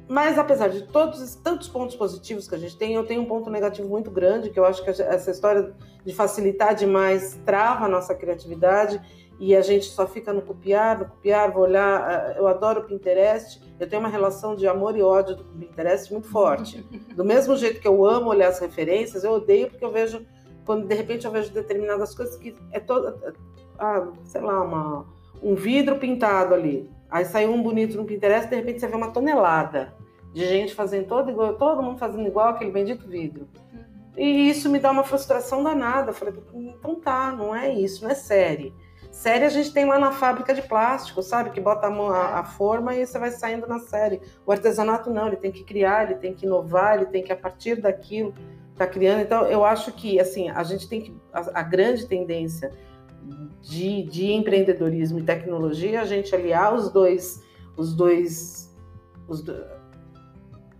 mas apesar de todos tantos pontos positivos que a gente tem, eu tenho um ponto negativo muito grande, que eu acho que essa história de facilitar demais trava a nossa criatividade e a gente só fica no copiar, no copiar, vou olhar. Eh, eu adoro o Pinterest, eu tenho uma relação de amor e ódio do Pinterest muito forte. Do mesmo jeito que eu amo olhar as referências, eu odeio porque eu vejo, quando de repente eu vejo determinadas coisas que é toda, ah, sei lá, uma, um vidro pintado ali. Aí saiu um bonito no Pinterest, de repente você vê uma tonelada de gente fazendo todo igual, todo mundo fazendo igual aquele bendito vidro. Uhum. E isso me dá uma frustração danada. Eu falei, então tá, não é isso, não é série. Série a gente tem lá na fábrica de plástico, sabe? Que bota a, mão, a, a, forma e você vai saindo na série. O artesanato não, ele tem que criar, ele tem que inovar, ele tem que, a partir daquilo, tá criando. Então, eu acho que, assim, a gente tem que. A, a grande tendência de, de empreendedorismo e tecnologia, a gente aliar os dois, os dois, os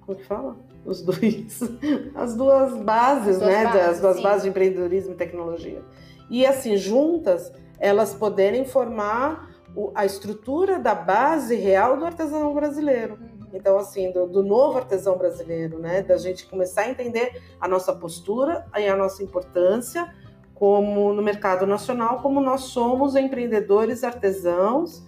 como que fala? Os dois, as duas bases, as duas né, bases, das duas bases de empreendedorismo e tecnologia. E assim, juntas, elas poderem formar a estrutura da base real do artesão brasileiro. Uhum. Então, assim, do, do, novo artesão brasileiro, né? Da gente começar a entender a nossa postura e a nossa importância como no mercado nacional, como nós somos empreendedores artesãos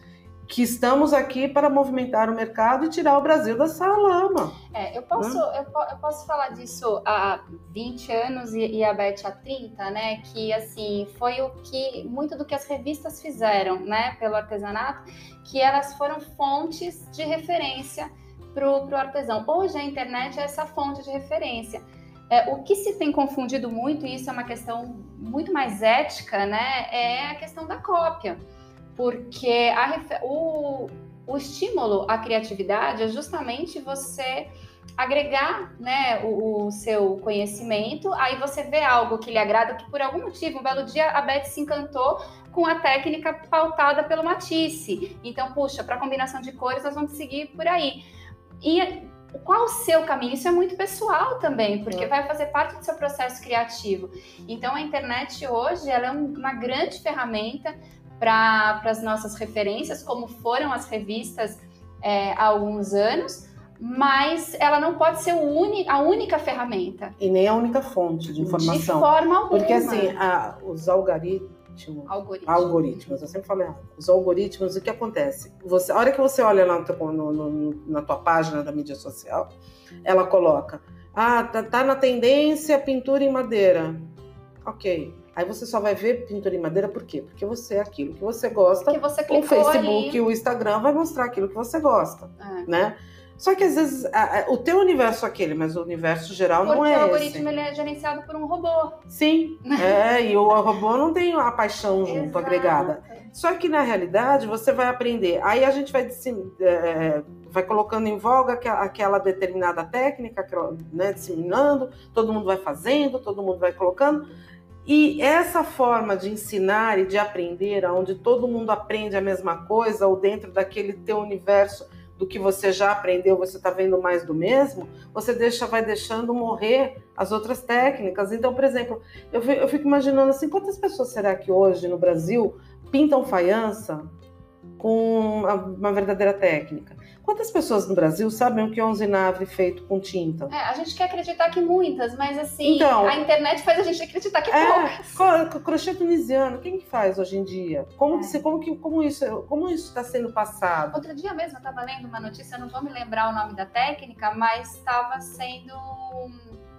que estamos aqui para movimentar o mercado e tirar o Brasil dessa lama. É, eu posso, hum? eu, eu, posso falar disso há 20 anos e, e a Beth há 30, né? Que assim foi o que muito do que as revistas fizeram, né, pelo artesanato, que elas foram fontes de referência para o artesão. Hoje a internet é essa fonte de referência. É, o que se tem confundido muito, e isso é uma questão muito mais ética, né, é a questão da cópia. Porque a, o, o estímulo à criatividade é justamente você agregar né, o, o, seu conhecimento, aí você vê algo que lhe agrada, que por algum motivo, um belo dia a Beth se encantou com a técnica pautada pelo Matisse. Então, puxa, para combinação de cores, nós vamos seguir por aí. E qual o seu caminho? Isso é muito pessoal também, porque é. vai fazer parte do seu processo criativo. Então, a internet hoje ela é uma grande ferramenta para as nossas referências, como foram as revistas é, há alguns anos, mas ela não pode ser uni, a única ferramenta. E nem a única fonte de informação. De forma alguma. Porque, assim, a, os algoritmos Algoritmos. algoritmos. Eu sempre falei, os algoritmos, o que acontece? Você, a hora que você olha na, no, no, na tua página da mídia social, ela coloca, ah, tá, tá na tendência pintura em madeira. Ok. Aí você só vai ver pintura em madeira por quê? Porque você é aquilo que você gosta. Que você o Facebook ali. e o Instagram vai mostrar aquilo que você gosta, É. né? Só que às vezes a- a- o teu universo é aquele, mas o universo geral Porque não é o esse. algoritmo ele é gerenciado por um robô. Sim, é, e o robô não tem a paixão junto, Exato. agregada. Só que na realidade você vai aprender. Aí a gente vai, dissim- é, vai colocando em voga aquela, aquela determinada técnica, aquela, né, disseminando, todo mundo vai fazendo, todo mundo vai colocando. E essa forma de ensinar e de aprender, onde todo mundo aprende a mesma coisa, ou dentro daquele teu universo do que você já aprendeu, você está vendo mais do mesmo, você deixa, vai deixando morrer as outras técnicas. Então, por exemplo, eu, eu fico imaginando assim, quantas pessoas será que hoje no Brasil pintam faiança com uma verdadeira técnica? Quantas pessoas no Brasil sabem o que é um zinavre feito com tinta? É, a gente quer acreditar que muitas, mas assim, Então- a internet faz a gente acreditar que É, poucas. crochê tunisiano, quem que faz hoje em dia? Como, É. que, como, que, como isso como está sendo passado? Outro dia mesmo eu estava lendo uma notícia, eu não vou me lembrar o nome da técnica, mas estava sendo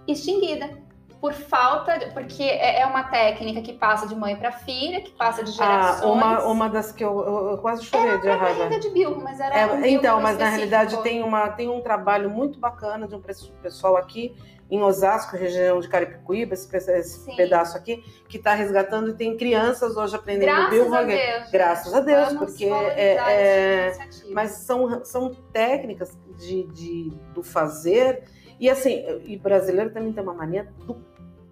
extinguida por falta, de, porque é é uma técnica que passa de mãe para filha, que passa de Ah, gerações. uma, uma das que eu, eu- eu quase chorei de Era raiva. ainda de Bilbo, mas era É, um então, mas na realidade tem, uma, tem um trabalho muito bacana de um pes- pessoal aqui em Osasco, região de Caripicuíba, esse, esse pedaço aqui, que está resgatando e tem crianças hoje aprendendo Graças Bilbo. a Deus. Graças a Deus, Vamos porque é- tipo de iniciativa. Mas são, são técnicas de, de- do fazer. E assim, e brasileiro também tem uma mania do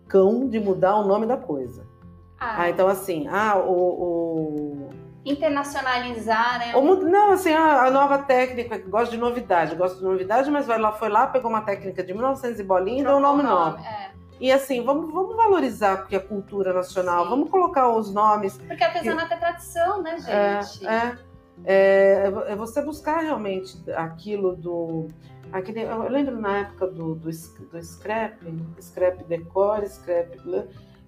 cão de mudar o nome da coisa. Ah, Ah, então assim, ah, o- o, internacionalizar, né? Ou Não, assim, a, a nova técnica, que gosta de novidade, gosta de novidade, mas vai lá, foi lá, pegou uma técnica de 1900 e bolinha e deu um Trocou nome o novo. É. E assim, vamos, vamos valorizar o que é cultura nacional, Sim. vamos colocar os nomes. Porque artesanato é tradição, né, É, gente? é, é, é você buscar realmente aquilo do. Aquele, eu lembro na época do, do, do scrap, scrap decor, scrap.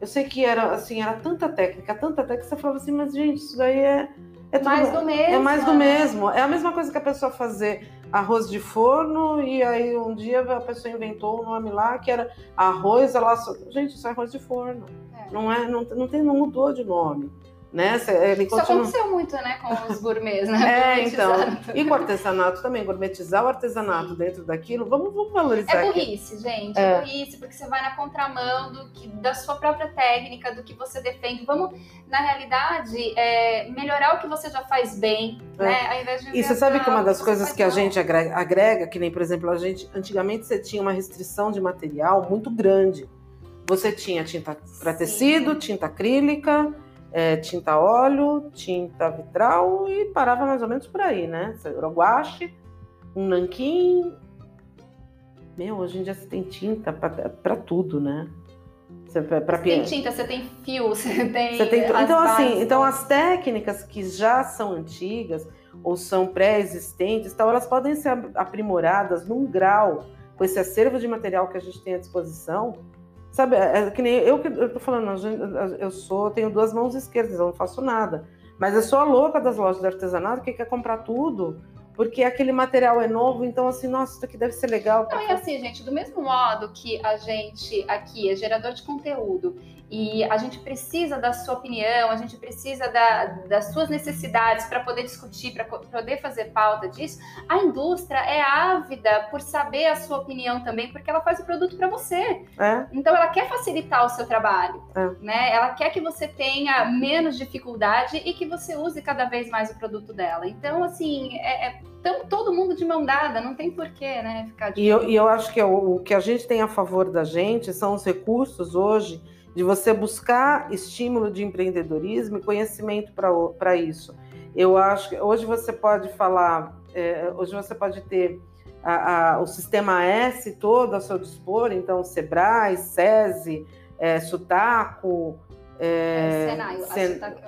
Eu sei que era assim, era tanta técnica, tanta técnica, que você falava assim, mas gente, isso daí é. É, tudo- mais do mesmo. é mais do né? mesmo. É a mesma coisa que a pessoa fazer arroz de forno e aí um dia a pessoa inventou um nome lá que era arroz, ela só... gente, isso é arroz de forno. É. Não é, não, não tem, não mudou de nome, né? Cê- Ele Isso continua. aconteceu muito, né, com os gourmets, né? É, então. E com o artesanato também, gourmetizar o artesanato Sim. dentro daquilo, vamos, vamos valorizar É burrice, gente. É. É. burrice, porque você vai na contramão do que, da sua própria técnica, do que você defende. Vamos, na realidade, é, melhorar o que você já faz bem, É. né? Ao invés de E você sabe que uma das inventar coisas que a gente agrega, agrega, que nem, por exemplo, a gente, antigamente você tinha uma restrição de material muito grande. Você tinha tinta para tecido, tinta acrílica, é, tinta óleo, tinta vitral e parava mais ou menos por aí, né? Guache, um nanquim. Meu, hoje em dia você tem tinta para tudo, né? Você, pra, pra Você tem tinta, você tem fio, você tem. você tem então, assim, então as técnicas que já são antigas ou são pré-existentes, então elas podem ser ap- aprimoradas num grau com esse acervo de material que a gente tem à disposição. Sabe, é é que nem eu que eu tô falando, eu sou, tenho duas mãos esquerdas, eu não faço nada. Mas eu sou a louca das lojas de artesanato que quer comprar tudo, porque aquele material é novo, então assim, nossa, isso aqui deve ser legal. pra Não, e assim, gente, do mesmo modo que a gente aqui é gerador de conteúdo e a gente precisa da sua opinião, a gente precisa da- das suas necessidades para poder discutir, para poder fazer pauta disso, a indústria é ávida por saber a sua opinião também, porque ela faz o produto para você. É, Então ela quer facilitar o seu trabalho, É. né? Ela quer que você tenha menos dificuldade e que você use cada vez mais o produto dela. Então, assim, é, é tão- todo mundo de mão dada, não tem porquê, né? Ficar de E eu, e eu acho que o, o que a gente tem a favor da gente são os recursos hoje de você buscar estímulo de empreendedorismo e conhecimento para isso. Eu acho que hoje você pode falar, é, hoje você pode ter a- a- o sistema S todo a seu dispor, então Sebrae, SESI, é, Sutaco. É, É, Senai, Sen- que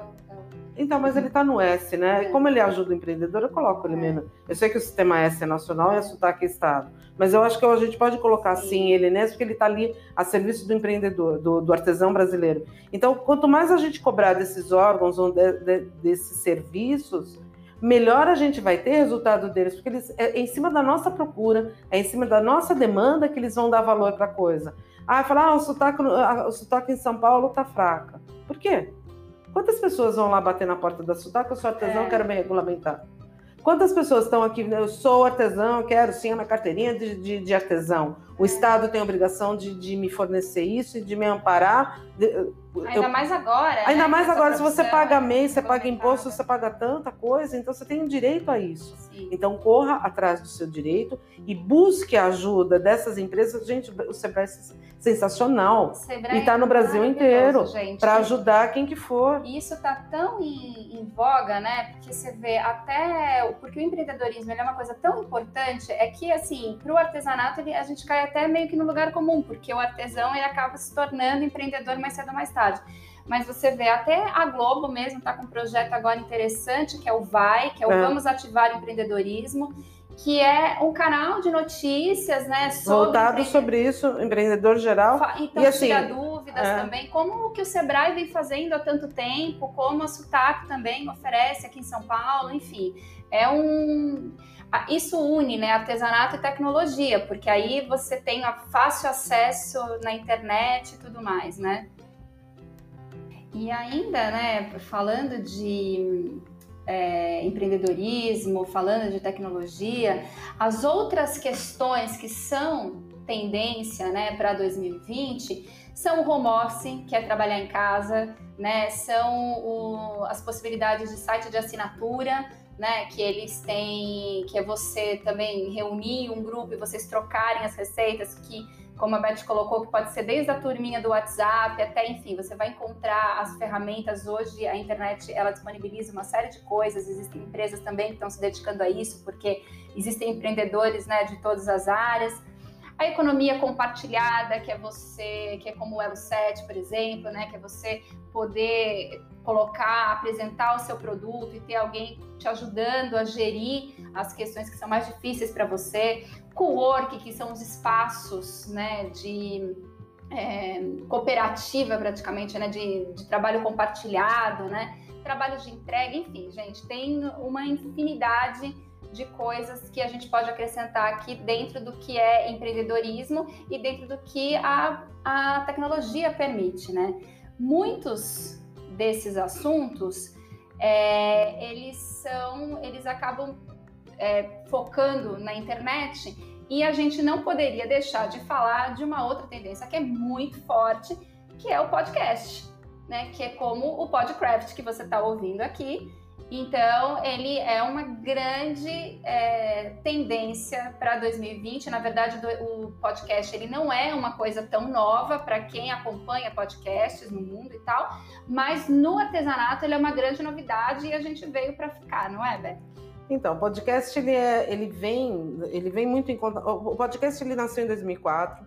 Então, mas ele está no S, né? É. Como ele ajuda o empreendedor, eu coloco ele É. menos. Eu sei que o sistema S é nacional e é Estado. Mas eu acho que a gente pode colocar Sim. ele nesse, porque ele está ali a serviço do empreendedor, do, do artesão brasileiro. Então, quanto mais a gente cobrar desses órgãos ou de- de- desses serviços, melhor a gente vai ter resultado deles, porque eles é em cima da nossa procura, é em cima da nossa demanda que eles vão dar valor para a coisa. Ah, falar, ah, o sotaque, o sotaque em São Paulo tá fraca. Por quê? Quantas pessoas vão lá bater na porta da sotaque? Eu sou artesão, é. quero me regulamentar. Quantas pessoas estão aqui? Eu sou artesão, quero sim a minha carteirinha de, de, de artesão. O é. Estado tem a obrigação de, de, me fornecer isso e de me amparar. Ainda mais agora. Ainda né, mais agora, se você paga MEI, você paga imposto, você paga tanta coisa, então você tem direito a isso. Então corra atrás do seu direito e busque a ajuda dessessas empresas. Gente, o Sebrae é sensacional. Sebrae e está no é Brasil inteiro para ajudar quem que for. Isso está tão em, em, voga, né? Porque você vê até porque o empreendedorismo é uma coisa tão importante é que assim para o artesanato ele, a gente cai até meio que no lugar comum, porque o artesão ele acaba se tornando empreendedor mais cedo ou mais tarde. Mas você vê, até a Globo mesmo está com um projeto agora interessante, que é o VAI, que é o é. Vamos Ativar Empreendedorismo, que é um canal de notícias, né? Sobre Voltado sobre isso, empreendedor geral. Então, e assim, tira dúvidas é. também, como o que o Sebrae vem fazendo há tanto tempo, como a Sutac também oferece aqui em São Paulo, enfim. É um isso une né, artesanato e tecnologia, porque aí você tem fácil acesso na internet e tudo mais, né? E ainda, né, falando de é, empreendedorismo, falando de tecnologia, as outras questões que são tendência né, para 2020 são o home office, que é trabalhar em casa, né, são o, as possibilidades de site de assinatura, né? Que eles têm, que é você também reunir um grupo e vocês trocarem as receitas, que, como a Beth colocou, que pode ser desde a turminha do WhatsApp até, enfim, você vai encontrar as ferramentas. Hoje a internet ela disponibiliza uma série de coisas, existem empresas também que estão se dedicando a isso, porque existem empreendedores né, de todas as áreas. A economia compartilhada, que é você, que é como o Elo 7, por exemplo, né? Que é você poder colocar, apresentar o seu produto e ter alguém te ajudando a gerir as questões que são mais difíceis para você. Co-work, que são os espaços, né, de é, cooperativa praticamente, né, de, de trabalho compartilhado, né? Trabalho de entrega, enfim, gente, tem uma infinidade de coisas que a gente pode acrescentar aqui dentro do que é empreendedorismo e dentro do que a, a tecnologia permite, né? Muitos desses assuntos, é, eles são, eles acabam é, focando na internet e a gente não poderia deixar de falar de uma outra tendência que é muito forte, que é o podcast, né? Que é como o Podcraft que você está ouvindo aqui, então, ele é uma grande é, tendência para 2020. Na verdade, do, o podcast ele não é uma coisa tão nova para quem acompanha podcasts no mundo e tal, mas no artesanato ele é uma grande novidade e a gente veio para ficar, não é, Beth? Então, o podcast ele, é, ele vem, ele vem muito em conta. O podcast ele nasceu em 2004.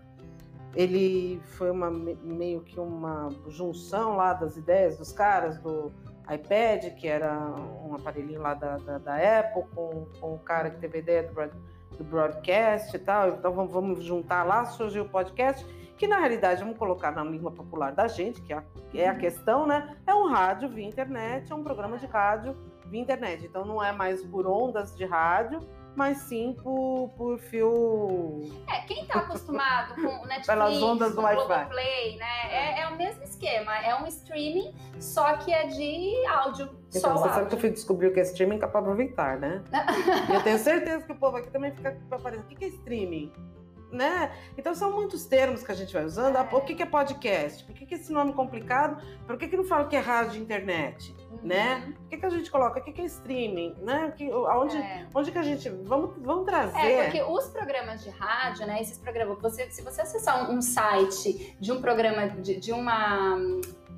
Ele foi uma meio que uma junção lá das ideias dos caras do iPad, que era um aparelhinho lá da, da, da Apple, com, com o cara que teve a ideia do, broad, do broadcast e tal. Então vamos, vamos, juntar lá, surgiu o podcast, que na realidade, vamos colocar na língua popular da gente, que é, é a questão, né? É um rádio via internet, é um programa de rádio via internet. Então não é mais por ondas de rádio, mas sim por, por fio. É, quem está acostumado com o Netflix, Pelas ondas do Wi-Fi. Play, né? É, é, o mesmo esquema, é um streaming, só que é de áudio. Então, só você áudio. sabe que o filho descobriu que é streaming é para aproveitar, né? eu tenho certeza que o povo aqui também fica aparecendo. O que é streaming? Né? Então são muitos termos que a gente vai usando. É. O que é podcast? Por que, é esse nome complicado? Por que, que não fala que é rádio internet? Uhum. Né? Por que, que a gente coloca? O que, que é streaming? Né? Que, aonde, é. onde que a gente. Vamos, vamos trazer. É, porque os programas de rádio, né? Esses programas, você, se você acessar um, um site de um programa, de, de uma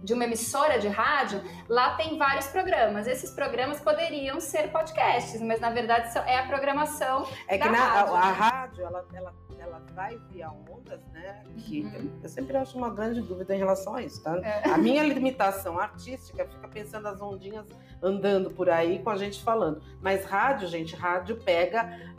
de uma emissora de rádio, lá tem vários programas. Esses programas poderiam ser podcasts, mas na verdade é a programação. É que na, rádio, a, a, rádio ela, ela, ela vai via ondas, né? Que uhum. eu sempre acho uma grande dúvida em relação a isso, tá? É. A minha limitação artística fica pensando as ondinhas andando por aí com a gente falando. Mas rádio, gente, rádio pega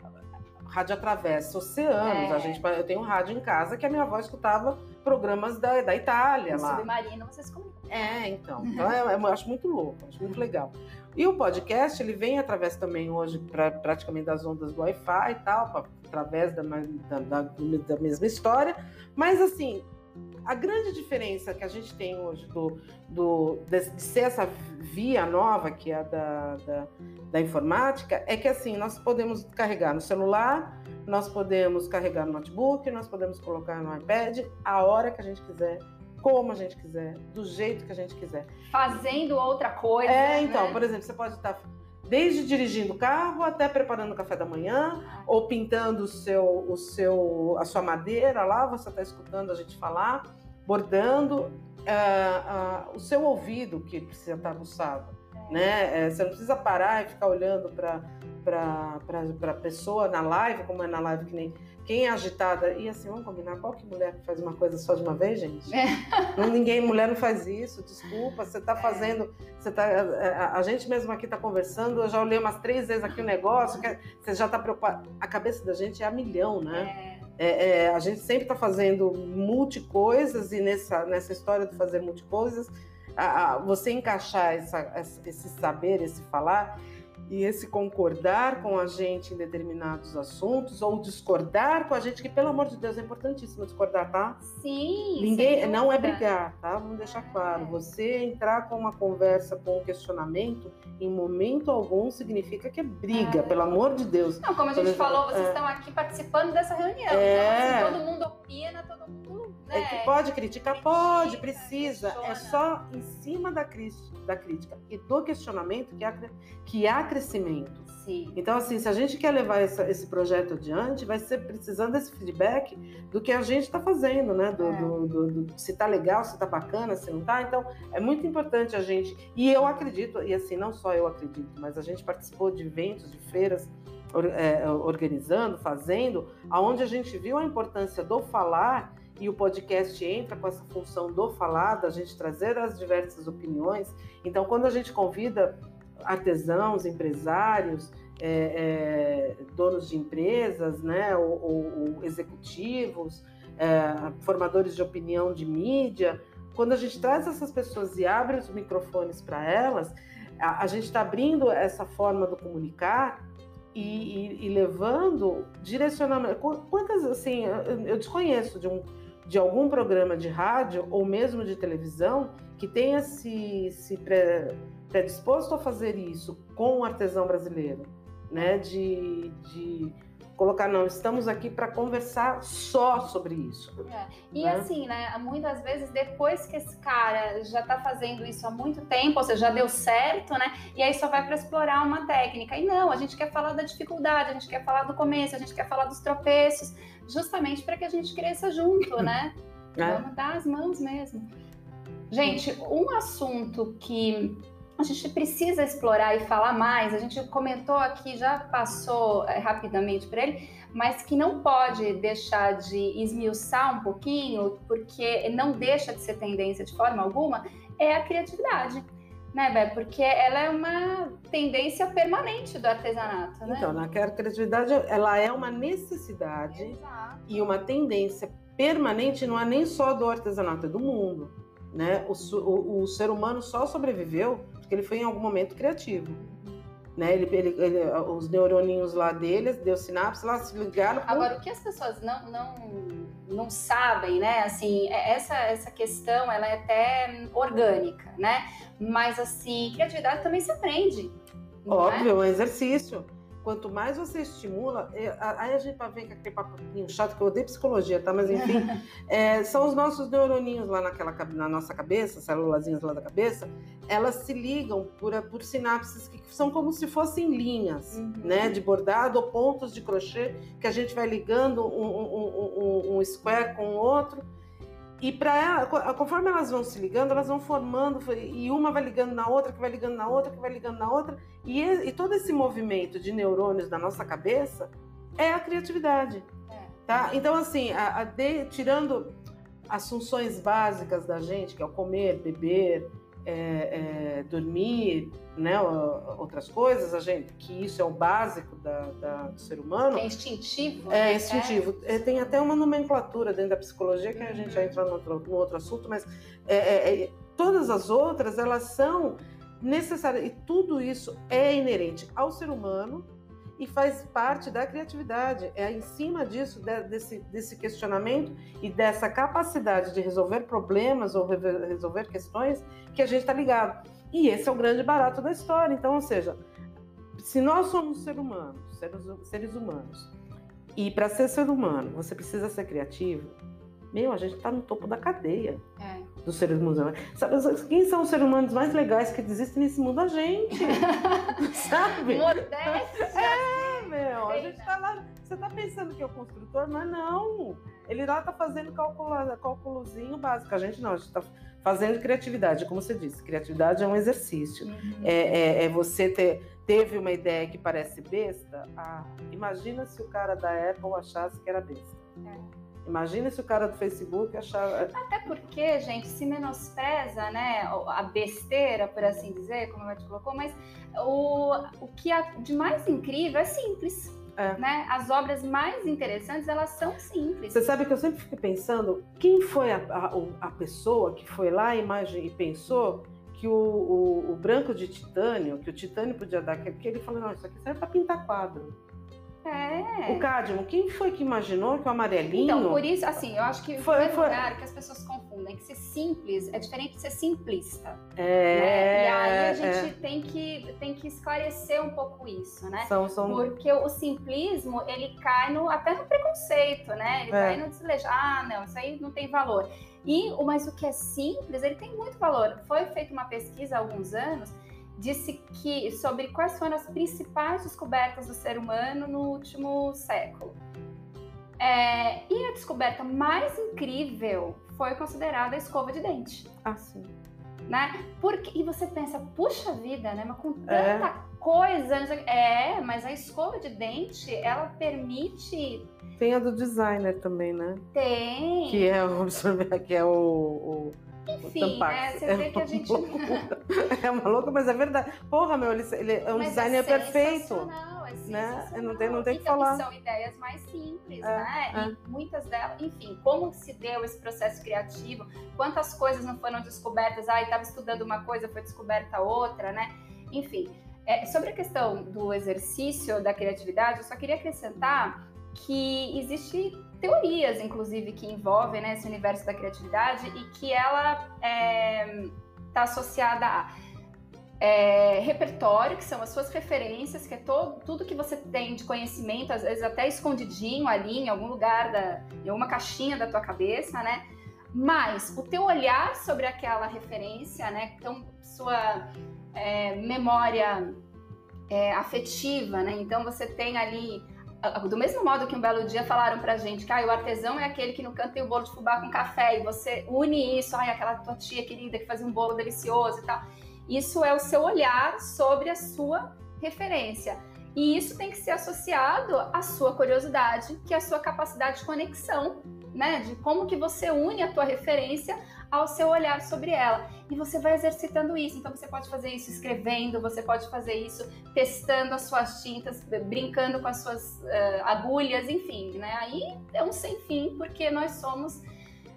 rádio atravessa oceanos. É. A gente, eu tenho um rádio em casa que a minha avó escutava programas da, da Itália. No lá. submarino, vocês comunicam. É, então. então é, eu acho muito louco, acho muito legal. E o podcast, ele vem através também hoje, pra, praticamente das ondas do Wi-Fi e tal, pra, através da, da, da, da mesma história. Mas, assim, a grande diferença que a gente tem hoje do, do, de, de ser essa via nova, que é a da, da, da, informática, é que assim, nós podemos carregar no celular, nós podemos carregar no notebook, nós podemos colocar no iPad a hora que a gente quiser, como a gente quiser, do jeito que a gente quiser. Fazendo outra coisa. É, então, né? por exemplo, você pode estar desde dirigindo o carro até preparando o café da manhã ou pintando o seu, o seu, a sua madeira lá, você está escutando a gente falar, bordando, uh, uh, o seu ouvido que precisa estar aguçado, é. né? É, você não precisa parar e ficar olhando para para a pessoa na live, como é na live que nem quem é agitada. E assim, vamos combinar, qual que mulher que faz uma coisa só de uma vez, gente? É. Não, ninguém, mulher não faz isso, desculpa, você está é. fazendo, você tá, a, a, gente mesmo aqui está conversando, eu já olhei umas três vezes aqui o negócio, que você já está preocupado. A cabeça da gente é a milhão, né? É. É, é, a gente sempre está fazendo multi coisas e nessa, nessa história de fazer multi coisas, a, a, você encaixar essa, esse saber, esse falar, e esse concordar com a gente em determinados assuntos ou discordar com a gente, que pelo amor de Deus é importantíssimo discordar, tá? Sim. Ninguém não é brigar, tá? Vamos deixar claro. É. Você entrar com uma conversa, com um questionamento, em momento algum significa que é briga, é. pelo amor de Deus. Não, como a gente falou, vocês é. estão aqui participando dessa reunião. É. Então, assim, todo mundo opina, todo mundo. Né? É que pode criticar, pode, precisa. É só em cima da, da crítica e do questionamento que há, que há crescimento. Sim. Então, assim, se a gente quer levar essa, esse projeto adiante, vai ser precisando desse feedback do que a gente está fazendo, né? Do, é. do, do, do, se tá legal, se tá bacana, se não tá. Então, é muito importante a gente. E eu acredito, e assim, não só eu acredito, mas a gente participou de eventos, de feiras. É, organizando, fazendo, aonde a gente viu a importância do falar e o podcast entra com essa função do falar, da gente trazer as diversas opiniões. Então, quando a gente convida artesãos, empresários, é, é, donos de empresas, né, ou, ou, ou executivos, é, formadores de opinião de mídia, quando a gente traz essas pessoas e abre os microfones para elas, a, a gente está abrindo essa forma do comunicar e, e, e, levando direcionamento. Quantas, assim, eu, eu desconheço de um de algum programa de rádio ou mesmo de televisão que tenha se, se predisposto a fazer isso com o artesão brasileiro, né? De, de colocar, não, estamos aqui para conversar só sobre isso. É. E né? assim, né, muitas vezes depois que esse cara já está fazendo isso há muito tempo, ou seja, já deu certo, né, e aí só vai para explorar uma técnica. E não, a gente quer falar da dificuldade, a gente quer falar do começo, a gente quer falar dos tropeços, justamente para que a gente cresça junto, né? É. Vamos dar as mãos mesmo. Gente, um assunto que a gente precisa explorar e falar mais. A gente comentou aqui, já passou é, rapidamente por ele, mas que não pode deixar de esmiuçar um pouquinho, porque não deixa de ser tendência de forma alguma, é a criatividade. Né, Bé? Porque ela é uma tendência permanente do artesanato, né? Então, na criatividade, ela é uma necessidade Exato. e uma tendência permanente, não é nem só do artesanato, é do mundo. Né? O, o, o ser humano só sobreviveu porque ele foi em algum momento criativo. Né? Ele, ele, ele, os neuroninhos lá deles, deu sinapse lá, se ligaram. Agora, o que as pessoas não, não, não sabem, né? Assim, é, essa, essa questão, ela é até orgânica, né? Mas, assim, criatividade também se aprende. Óbvio, é um exercício quanto mais você estimula, aí a gente vai ver que aquele papinho chato, que eu odeio psicologia, tá? Mas enfim, é, são os nossos neuroninhos lá naquela, na nossa cabeça, célulazinhas lá da cabeça, elas se ligam por, por sinapses que são como se fossem linhas, uhum. né? De bordado ou pontos de crochê que a gente vai ligando um, um, um, um square com o outro e para ela, conforme elas vão se ligando, elas vão formando, e uma vai ligando na outra, que vai ligando na outra, que vai ligando na outra, e, e todo esse movimento de neurônios da nossa cabeça é a criatividade. É. Tá? Então, assim, a, a de, tirando as funções básicas da gente, que é o comer, beber, é, é, dormir, né, outras coisas, a gente, que isso é o básico da, da do ser humano. É instintivo. É né? instintivo. É. tem até uma nomenclatura dentro da psicologia que uhum. a gente já entra no outro, no outro assunto, mas é, é, é, todas as outras elas são necessárias e tudo isso é inerente ao ser humano e faz parte da criatividade. É em cima disso, desse, desse questionamento e dessa capacidade de resolver problemas ou resolver questões que a gente está ligado. E esse é o grande barato da história. Então, ou seja, se nós somos seres humanos, seres, seres humanos, e para ser ser humano você precisa ser criativo, meu, a gente está no topo da cadeia é. Dos seres humanos. Sabe quem são os seres humanos mais legais que existem nesse mundo? A gente. sabe? Modéstia. É, meu. A gente tá lá. Você está pensando que é o construtor, mas não. Ele lá está fazendo cálculo, cálculozinho básico. A gente não, a gente está fazendo criatividade, como você disse. Criatividade é um exercício. Uhum. É, é, é, você ter, teve uma ideia que parece besta. Ah, imagina se o cara da Apple achasse que era besta. É. Imagina se o cara do Facebook achar. Até porque, gente, se menospreza, né, a besteira, por assim dizer, como a gente colocou, mas o, o que há de mais incrível é simples. É. Né? As obras mais interessantes, elas são simples. Você sabe que eu sempre fico pensando, quem foi a, a, a pessoa que foi lá e pensou que o, o, o, branco de titânio, que o titânio podia dar, porque ele falou, não, isso aqui serve para pintar quadro. É. O cádmio, quem foi que imaginou que o amarelinho. Então, por isso, assim, eu acho que foi, foi... lugar que as pessoas confundem que ser simples é diferente de ser simplista. É. Né? E aí a gente é. tem, que, tem que esclarecer um pouco isso, né? São, são... Porque o simplismo, ele cai no, até no preconceito, né? Ele é. cai no desejo. Ah, não, isso aí não tem valor. E, mas o que é simples, ele tem muito valor. Foi feita uma pesquisa há alguns anos disse que sobre quais foram as principais descobertas do ser humano no último século. É, e a descoberta mais incrível foi considerada a escova de dente. Ah, sim. Né? Porque, e você pensa, puxa vida, né? Mas com tanta é. coisa. É, mas a escova de dente, ela permite. Tem a do designer também, né? Tem. Que é o, que é o, o enfim, né, você vê que a gente. é uma louca, mas é verdade. Porra, meu, ele, ele é um mas designer é perfeito. É né? Não tem, não tem então, que falar. São ideias mais simples, é, né? É. E muitas delas, enfim, como se deu esse processo criativo, quantas coisas não foram descobertas, ah, estava estudando uma coisa, foi descoberta outra, né? Enfim, é, sobre a questão do exercício da criatividade, eu só queria acrescentar que existe teorias, inclusive, que envolvem né, esse universo da criatividade e que ela está é, tá associada a é, repertório, que são as suas referências, que é todo, tudo que você tem de conhecimento, às vezes até escondidinho ali em algum lugar, da, em alguma caixinha da tua cabeça, né? Mas o teu olhar sobre aquela referência, né? Então, sua é, memória é, afetiva, né? Então, você tem ali do mesmo modo que um belo dia falaram pra gente que ah, o artesão é aquele que no canto tem o bolo de fubá com café e você une isso, ai, aquela tua tia querida que fazia um bolo delicioso e tal. Isso é o seu olhar sobre a sua referência. E isso tem que ser associado à sua curiosidade, que é a sua capacidade de conexão, né? De como que você une a tua referência ao seu olhar sobre ela. E você vai exercitando isso. Então você pode fazer isso escrevendo, você pode fazer isso testando as suas tintas, brincando com as suas uh, agulhas, enfim, né? Aí é um sem fim, porque nós somos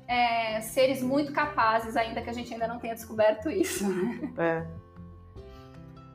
é, seres muito capazes, ainda que a gente ainda não tenha descoberto isso. É.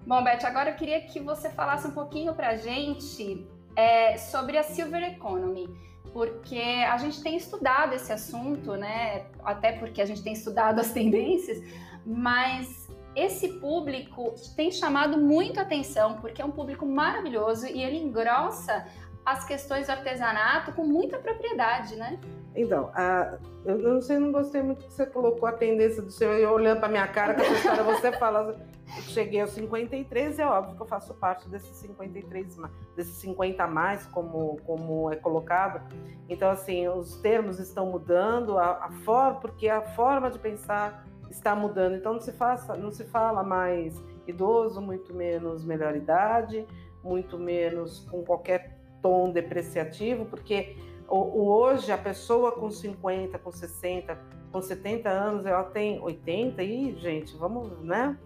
Bom, Beth, agora eu queria que você falasse um pouquinho pra gente é, sobre a Silver Economy porque a gente tem estudado esse assunto, né? Até porque a gente tem estudado as tendências, mas esse público tem chamado muito atenção, porque é um público maravilhoso e ele engrossa as questões do artesanato com muita propriedade, né? Então, a, eu, não sei, não gostei muito que você colocou a tendência do seu, eu olhando para minha cara, com essa história, você fala, cheguei aos 53, é óbvio que eu faço parte desses 53, desses 50 a mais, como, como é colocado. Então, assim, os termos estão mudando, a, a forma, porque a forma de pensar está mudando. Então, não se, faça, não se fala mais idoso, muito menos melhor idade, muito menos com qualquer tom depreciativo, porque hoje a pessoa com 50, com 60, com 70 anos, ela tem 80 e, gente, vamos, né?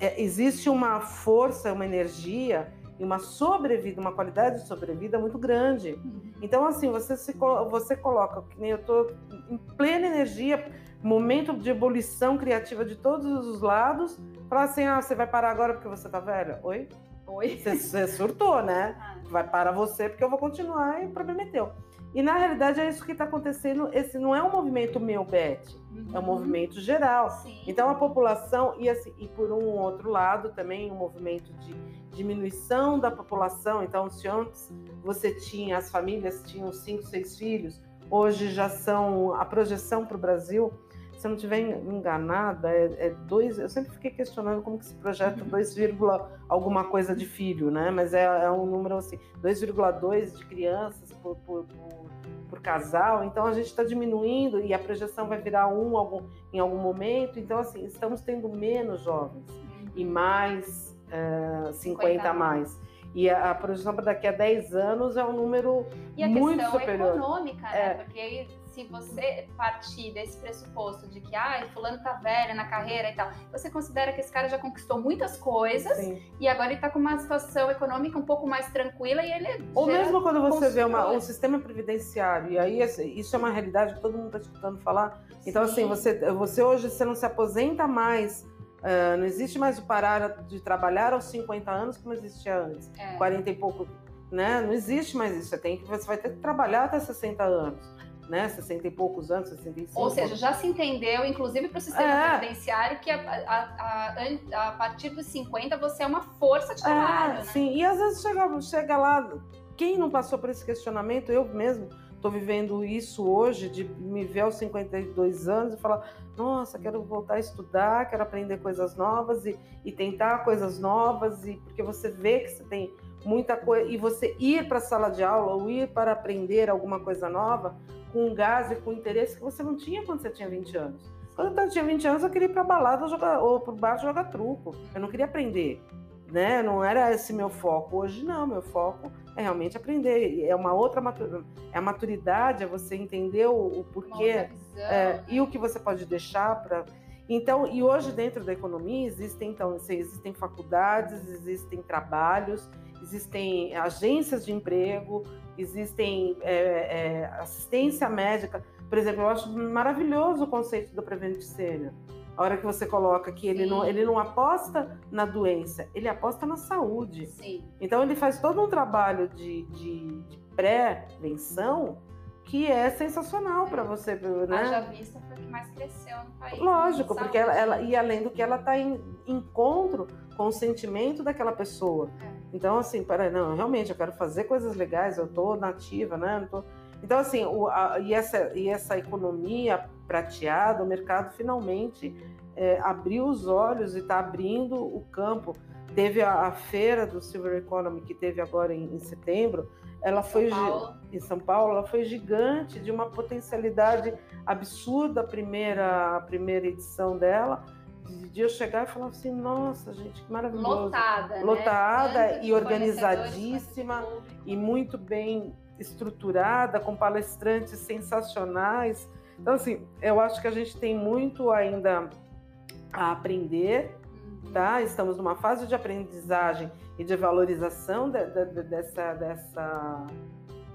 É, existe uma força, uma energia e uma sobrevida, uma qualidade de sobrevida muito grande. Então, assim, você se você coloca, que nem eu estou em plena energia, momento de ebulição criativa de todos os lados, falar assim, ah, você vai parar agora porque você está velha? Oi? Oi? Você surtou, né? Ah. Vai para você porque eu vou continuar e o problema é teu. E na realidade é isso que está acontecendo. Esse não é um movimento meu, Beth, uhum. é um uhum. movimento geral. Sim. Então a população, e, assim, e por um outro lado também um movimento de diminuição da população. Então, se antes você tinha, as famílias tinham cinco, seis filhos, hoje já são a projeção para o Brasil se eu não estiver enganada, é, é dois. Eu sempre fiquei questionando como que se projeta 2, uhum. alguma coisa de filho, né? Mas é, é um número assim, 2,2 de crianças por, por, por, por, casal. Então a gente está diminuindo e a projeção vai virar um algum, em algum momento. Então, assim, estamos tendo menos jovens e mais uh, 50, 50 a mais. E a, a projeção para daqui a 10 anos é um número muito superior. E a questão econômica, né? É. Porque se você partir desse pressuposto de que, ah, fulano tá velho na carreira e tal, você considera que esse cara já conquistou muitas coisas Sim. e agora ele tá com uma situação econômica um pouco mais tranquila e ele é Ou mesmo quando você vê uma, um sistema previdenciário, e aí assim, isso é uma realidade que todo mundo tá escutando falar. Então, Sim. assim, você, você hoje você não se aposenta mais Uh, não existe mais o parar de trabalhar aos 50 anos como existia antes. É. 40 e pouco, né? Não existe mais isso. Você, tem que, você vai ter que trabalhar até 60 anos. Né, 60 e poucos anos, 65. Ou seja, já se entendeu, inclusive para o sistema é. previdenciário, que a, a, a, a, partir dos 50 você é uma força de é, trabalho. É, né? Sim, e às vezes chega, chega lá, quem não passou por esse questionamento, eu mesmo, estou vivendo isso hoje, de me ver aos 52 anos e falar: nossa, quero voltar a estudar, quero aprender coisas novas e, e tentar coisas novas, e porque você vê que você tem muita coisa, e você ir para a sala de aula ou ir para aprender alguma coisa nova com um gás e com interesse que você não tinha quando você tinha 20 anos. Quando eu tinha 20 anos, eu queria ir para balada jogar, ou para o bar jogar truco. Eu não queria aprender né? Não era esse meu foco. Hoje não, meu foco é realmente aprender. É uma outra maturidade, é a maturidade, é você entender o, o porquê é, né? e o que você pode deixar para. Então, e hoje dentro da economia existem então existem faculdades, existem trabalhos, existem agências de emprego, existem é, é, assistência médica. Por exemplo, eu acho maravilhoso o conceito do Prevent Senior a hora que você coloca que ele não, ele não aposta na doença, ele aposta na saúde. Sim. Então ele faz todo um trabalho de, de, de pré-venção que é sensacional para você. Né? Haja vista foi o que mais cresceu no país. Lógico, porque ela, ela, e além do que ela está em encontro com o sentimento daquela pessoa. É. Então, assim, para não, realmente eu quero fazer coisas legais, eu estou nativa, né? Tô... Então, assim, o, a, e, essa, e essa economia prateada, o mercado finalmente é, abriu os olhos e está abrindo o campo. Teve a, a, feira do Silver Economy que teve agora em, em setembro, ela São foi Paulo. em São Paulo, ela foi gigante, de uma potencialidade absurda a primeira, a primeira edição dela. De eu chegar e falar assim, nossa, gente, que maravilhoso. Lotada, né? Lotada né? e organizadíssima e muito bem estruturada, com palestrantes sensacionais. Então, assim, eu acho que a gente tem muito ainda a aprender, uhum. tá? Estamos numa fase de aprendizagem e de valorização de, de, de, dessa, dessa,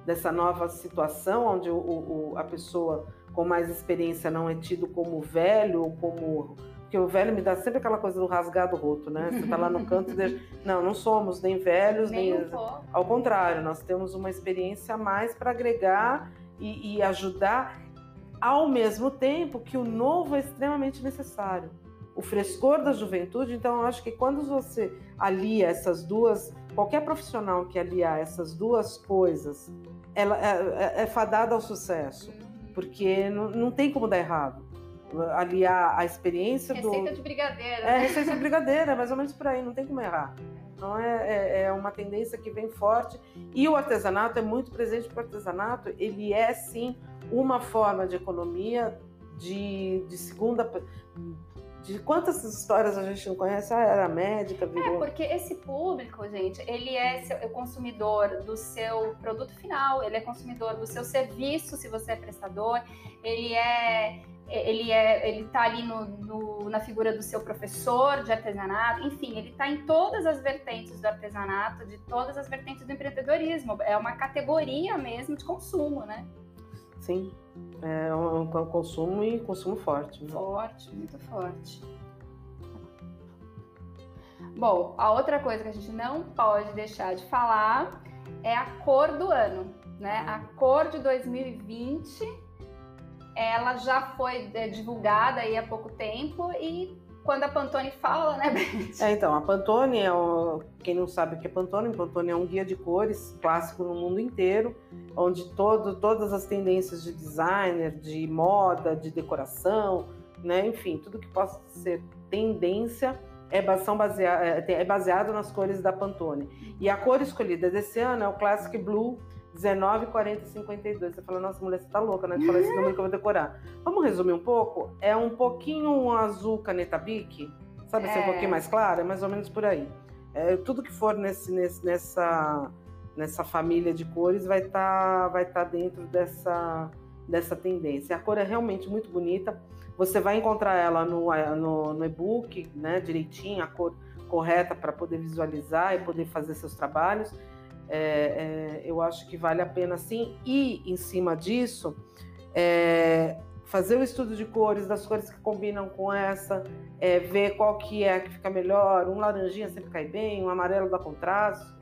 dessa nova situação, onde o, o, a pessoa com mais experiência não é tido como velho ou como porque o velho me dá sempre aquela coisa do rasgado roto, né? Você tá lá no canto e deixa... Não, não somos nem velhos, nem. nem... Um Ao contrário, nós temos uma experiência a mais para agregar e, e ajudar, ao mesmo tempo que o novo é extremamente necessário. O frescor da juventude, então eu acho que quando você alia essas duas, qualquer profissional que aliar essas duas coisas, ela é, é, é fadada ao sucesso, uhum. porque não, não tem como dar errado aliar a experiência receita do. Receita de brigadeiro. É, receita de brigadeiro, é mais ou menos por aí, não tem como errar. Então é, é, é, uma tendência que vem forte. E o artesanato é muito presente, porque o artesanato ele é sim uma forma de economia de, de segunda. De quantas histórias a gente não conhece? Ah, era médica, virou... É, porque esse público, gente, ele é, seu, é consumidor do seu produto final, ele é consumidor do seu serviço, se você é prestador, ele é ele é ele está ali no, no, na figura do seu professor de artesanato, enfim, ele está em todas as vertentes do artesanato, de todas as vertentes do empreendedorismo. É uma categoria mesmo de consumo, né? Sim, é um, um consumo e consumo forte. Forte, muito forte. Bom, a outra coisa que a gente não pode deixar de falar é a cor do ano, né? A cor de 2020, ela já foi é, divulgada há pouco tempo e quando a Pantone fala, né, Beth? É, então, a Pantone é o... quem não sabe o que é Pantone, Pantone é um guia de cores clássico no mundo inteiro, onde todo, todas as tendências de designer, de moda, de decoração, né, enfim, tudo que possa ser tendência é, são baseado, é, é baseado nas cores da Pantone. E a cor escolhida desse ano é o Classic Blue 19, 40 52. Você fala, nossa, mulher, você tá louca, né? De falar esse número que eu vou decorar. Vamos resumir um pouco? É um pouquinho um azul caneta bic, sabe? É. Ser um pouquinho mais claro, é mais ou menos por aí. É, tudo que for nesse, nesse, nessa, nessa família de cores vai estar tá, vai tá dentro dessa, dessa tendência. A cor é realmente muito bonita. Você vai encontrar ela no, no, no e-book, né? Direitinho, a cor correta para poder visualizar e poder fazer seus trabalhos. É, é, eu acho que vale a pena sim. E em cima disso, é, fazer o estudo de cores, das cores que combinam com essa, é, ver qual que é que fica melhor. Um laranjinha sempre cai bem, um amarelo dá contraste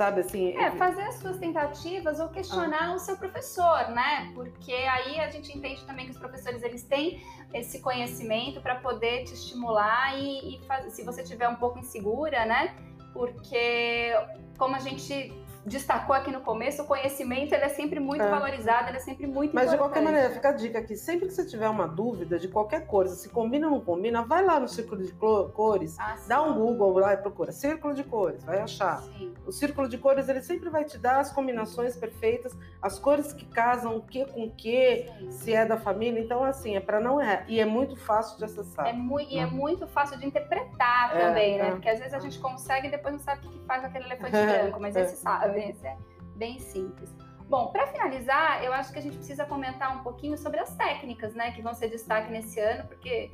sabe assim? É, fazer as suas tentativas ou questionar ah. o seu professor, né? Porque aí a gente entende também que os professores eles têm esse conhecimento para poder te estimular e, e fazer, se você tiver um pouco insegura, né? Porque como a gente destacou aqui no começo, o conhecimento ele é sempre muito é. valorizado, ele é sempre muito Mas importante. de qualquer maneira, fica a dica aqui, sempre que você tiver uma dúvida de qualquer coisa, se combina ou não combina, vai lá no círculo de cores, ah, dá um Google lá e procura círculo de cores, vai achar. Sim. O círculo de cores, ele sempre vai te dar as combinações perfeitas, as cores que casam o que com o que, se é da família, então assim, é para não errar. E é muito fácil de acessar. É muito, E é muito fácil de interpretar é, também, né? É. Porque às vezes a gente consegue e depois não sabe o que faz aquele elefante branco, mas é. esse sabe é bem simples. Bom, para finalizar, eu acho que a gente precisa comentar um pouquinho sobre as técnicas, né, que vão ser destaque nesse ano, porque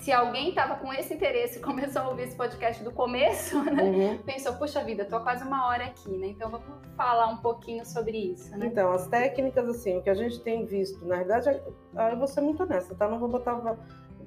se alguém estava com esse interesse e começou a ouvir esse podcast do começo, né, uhum. pensou, puxa vida, estou quase uma hora aqui, né? Então vamos falar um pouquinho sobre isso, né? Então, as técnicas, assim, o que a gente tem visto, na verdade, eu vou ser muito honesta, tá? Não vou botar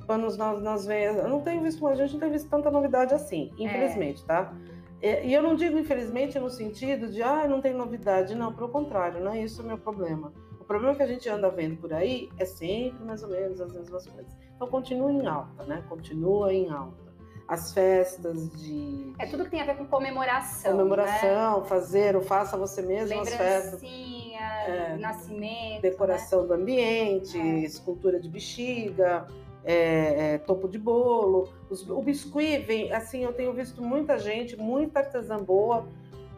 panos nas, nas veias. Eu não tenho visto, a gente não tem visto tanta novidade assim, infelizmente, é. tá? É, e eu não digo, infelizmente, no sentido de, ah, não tem novidade. Não, pelo contrário, não é isso o meu problema. O problema que a gente anda vendo por aí é sempre mais ou menos as mesmas coisas. Então, continua em alta, né? Continua em alta. As festas de. É tudo que tem a ver com comemoração. Comemoração, né? fazer ou faça você mesmo as festas. É, nascimento. Decoração né? do ambiente, é. escultura de bexiga é, é, topo de bolo. Os, o biscuit vem, assim, eu tenho visto muita gente, muita artesã boa,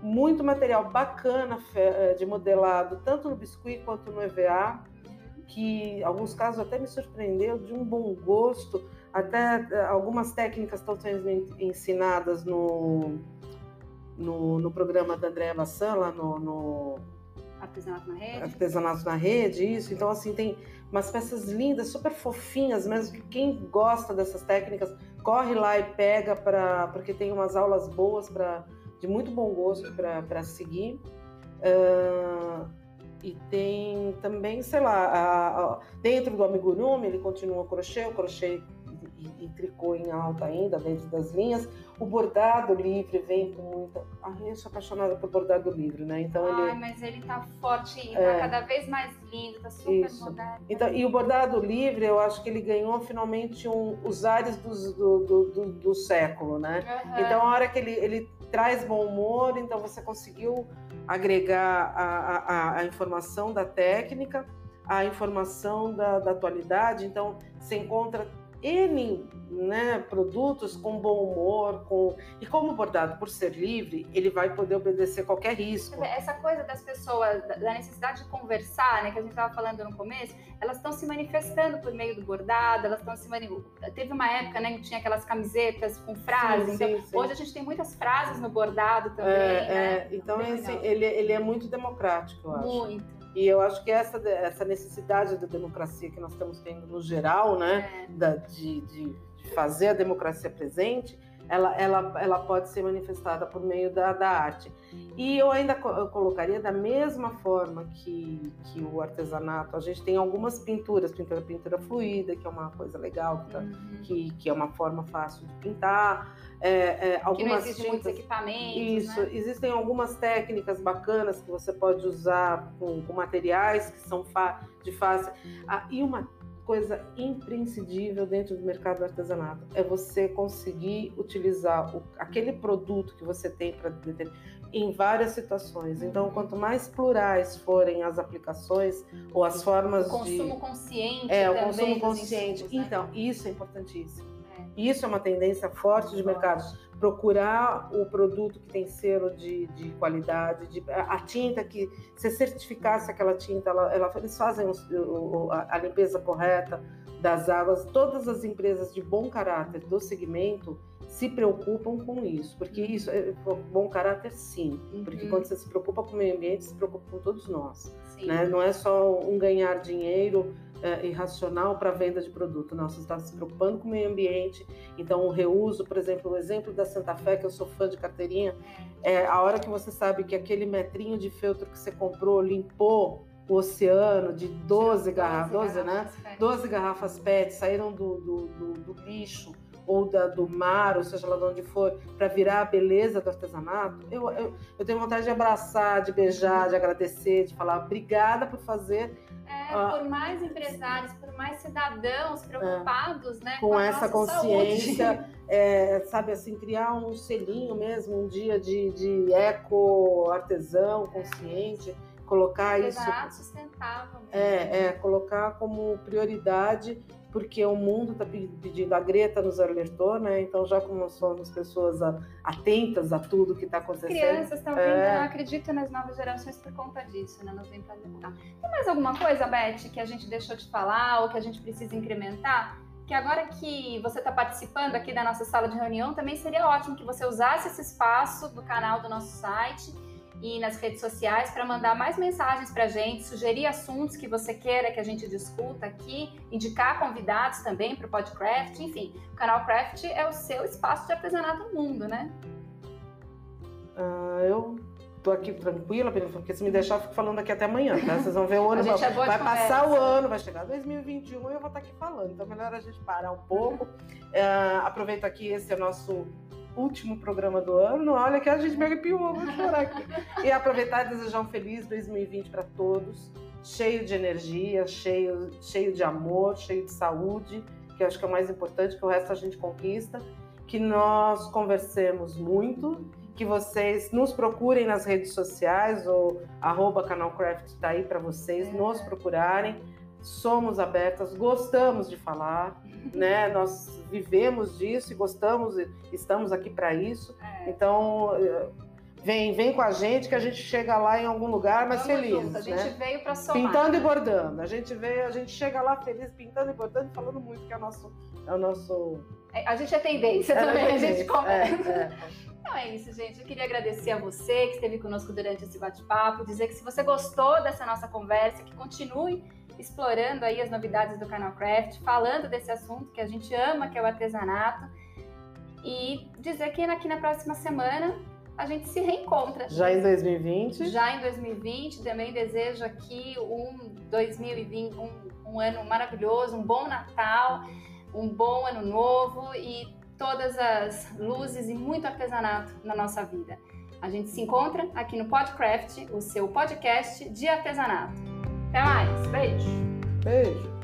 muito material bacana é, de modelado, tanto no biscuit quanto no EVA, que em alguns casos até me surpreendeu, de um bom gosto. Até é, algumas técnicas estão sendo ensinadas no, no, no programa da Andréa Bassan, lá no, no Artesanato na rede? Artesanato na rede, isso. Então, assim, tem umas peças lindas, super fofinhas mesmo, que quem gosta dessas técnicas, corre lá e pega, pra, porque tem umas aulas boas, pra, de muito bom gosto para seguir. Uh, e tem também, sei lá, a, a, dentro do amigurumi, ele continua crochê, o crochê e, e, tricô em alta ainda, dentro das linhas. O bordado livre vem com muita. Ai, eu sou apaixonada por bordado livre, né? Então Ai, ele. mas ele tá forte, tá é... tá cada vez mais lindo, tá super Isso. moderno. Então, e o bordado livre, eu acho que ele ganhou finalmente um, os ares do, do, do, do século, né? Uhum. Então, a hora que ele, ele traz bom humor, então você conseguiu agregar a, a, a informação da técnica, a informação da, da atualidade, então você encontra N né, produtos com bom humor, com e como o bordado por ser livre, ele vai poder obedecer qualquer risco. Essa coisa das pessoas, da necessidade de conversar, né, que a gente estava falando no começo, elas estão se manifestando por meio do bordado, elas estão se manifestando. Teve uma época, né, que tinha aquelas camisetas com frases. Sim, então, sim, sim. hoje a gente tem muitas frases no bordado também. É, né? é, então, assim, ele, ele é muito democrático, eu acho. Muito. E eu acho que essa, essa necessidade da democracia que nós estamos tendo no geral, né, é. da, de, de, de, fazer a democracia presente, ela, ela, ela pode ser manifestada por meio da, da arte. E eu ainda eu colocaria da mesma forma que, que o artesanato, a gente tem algumas pinturas, pintura, pintura fluida, que é uma coisa legal, que, uhum. que, que, é uma forma fácil de pintar. É, é, algumas que não existe muitos equipamentos. Isso, né? existem algumas técnicas bacanas que você pode usar com, com materiais que são de fácil. Ah, e uma coisa imprescindível dentro do mercado do artesanato é você conseguir utilizar o, aquele produto que você tem para em várias situações. Então, quanto mais plurais forem as aplicações ou as formas o consumo de consciente, é o consumo consciente. Insumos, né? Então, isso é importantíssimo. É. Isso é uma tendência forte de mercado procurar o produto que tem selo de, de qualidade, de, a, tinta que, se certificasse aquela tinta, ela, ela eles fazem o, a, a limpeza correta das águas. Todas as empresas de bom caráter do segmento se preocupam com isso, porque isso é bom caráter sim, uhum. porque quando você se preocupa com o meio ambiente, se preocupa com todos nós, né? Não é só um ganhar dinheiro é, irracional para a venda de produto. Não, você está se preocupando com o meio ambiente. Então, o reuso, por exemplo, o exemplo da Santa Fé, que eu sou fã de carteirinha, é a hora que você sabe que aquele metrinho de feltro que você comprou limpou o oceano de 12 garrafas, 12, né? 12 garrafas PET saíram do, do, do, do lixo ou da, do mar, ou seja lá de onde for, para virar a beleza do artesanato, eu, eu, eu, tenho vontade de abraçar, de beijar, de agradecer, de falar obrigada por fazer. É, uh, por mais empresários, por mais cidadãos preocupados é, né, com, com essa consciência, é, sabe assim, criar um selinho mesmo, um dia de, de eco artesão consciente. Colocar isso. sustentável. Mesmo. É, é, colocar como prioridade porque o mundo está pedindo, a Greta nos alertou, né? Então, já como somos pessoas atentas a tudo que está acontecendo. Crianças também é... acreditam nas novas gerações por conta disso, né? Não vem para Tem mais alguma coisa, Beth, que a gente deixou de falar ou que a gente precisa incrementar? Que agora que você está participando aqui da nossa sala de reunião, também seria ótimo que você usasse esse espaço do canal do nosso site e nas redes sociais para mandar mais mensagens para a gente, sugerir assuntos que você queira que a gente discuta aqui, indicar convidados também para o Podcraft, enfim, o canal Craft é o seu espaço de artesanato no mundo, né? Uh, eu tô aqui tranquila, porque se me deixar, eu fico falando aqui até amanhã, tá? Vocês vão ver o ano, vai, é vai passar o ano, vai chegar 2021 e eu vou estar aqui falando. Então, melhor a gente parar um pouco. Uh, aproveito aqui, esse é o nosso último programa do ano. Olha que a gente me arrepiou, vou chorar aqui. E aproveitar e desejar um feliz 2020 para todos, cheio de energia, cheio, cheio de amor, cheio de saúde, que acho que é o mais importante, que o resto a gente conquista. Que nós conversemos muito, que vocês nos procurem nas redes sociais, ou arroba canalcraft está aí para vocês, é. nos procurarem somos abertas, gostamos de falar, né? Nós vivemos disso e gostamos, estamos aqui para isso. É. Então, eh, vem, vem com a gente que a gente chega lá em algum lugar mais Vamos feliz. Junto. A gente né? veio para somar. Pintando e bordando. A gente veio, a gente chega lá feliz pintando e bordando, falando muito que é o nosso, é o nosso. É, a gente é tendência é também, a gente começa. É, é. Então é isso, gente. Eu queria agradecer a você que esteve conosco durante esse bate-papo, dizer que se você gostou dessa nossa conversa, que continue explorando aí as novidades do canal Craft, falando desse assunto que a gente ama, que é o artesanato. E dizer que aqui na próxima semana a gente se reencontra. Já em 2020? Já em 2020. Também desejo aqui um 2020, um, um ano maravilhoso, um bom Natal, um bom ano novo e todas as luzes e muito artesanato na nossa vida. A gente se encontra aqui no Podcraft, o seu podcast de artesanato. Até mais. Beijo. Beijo.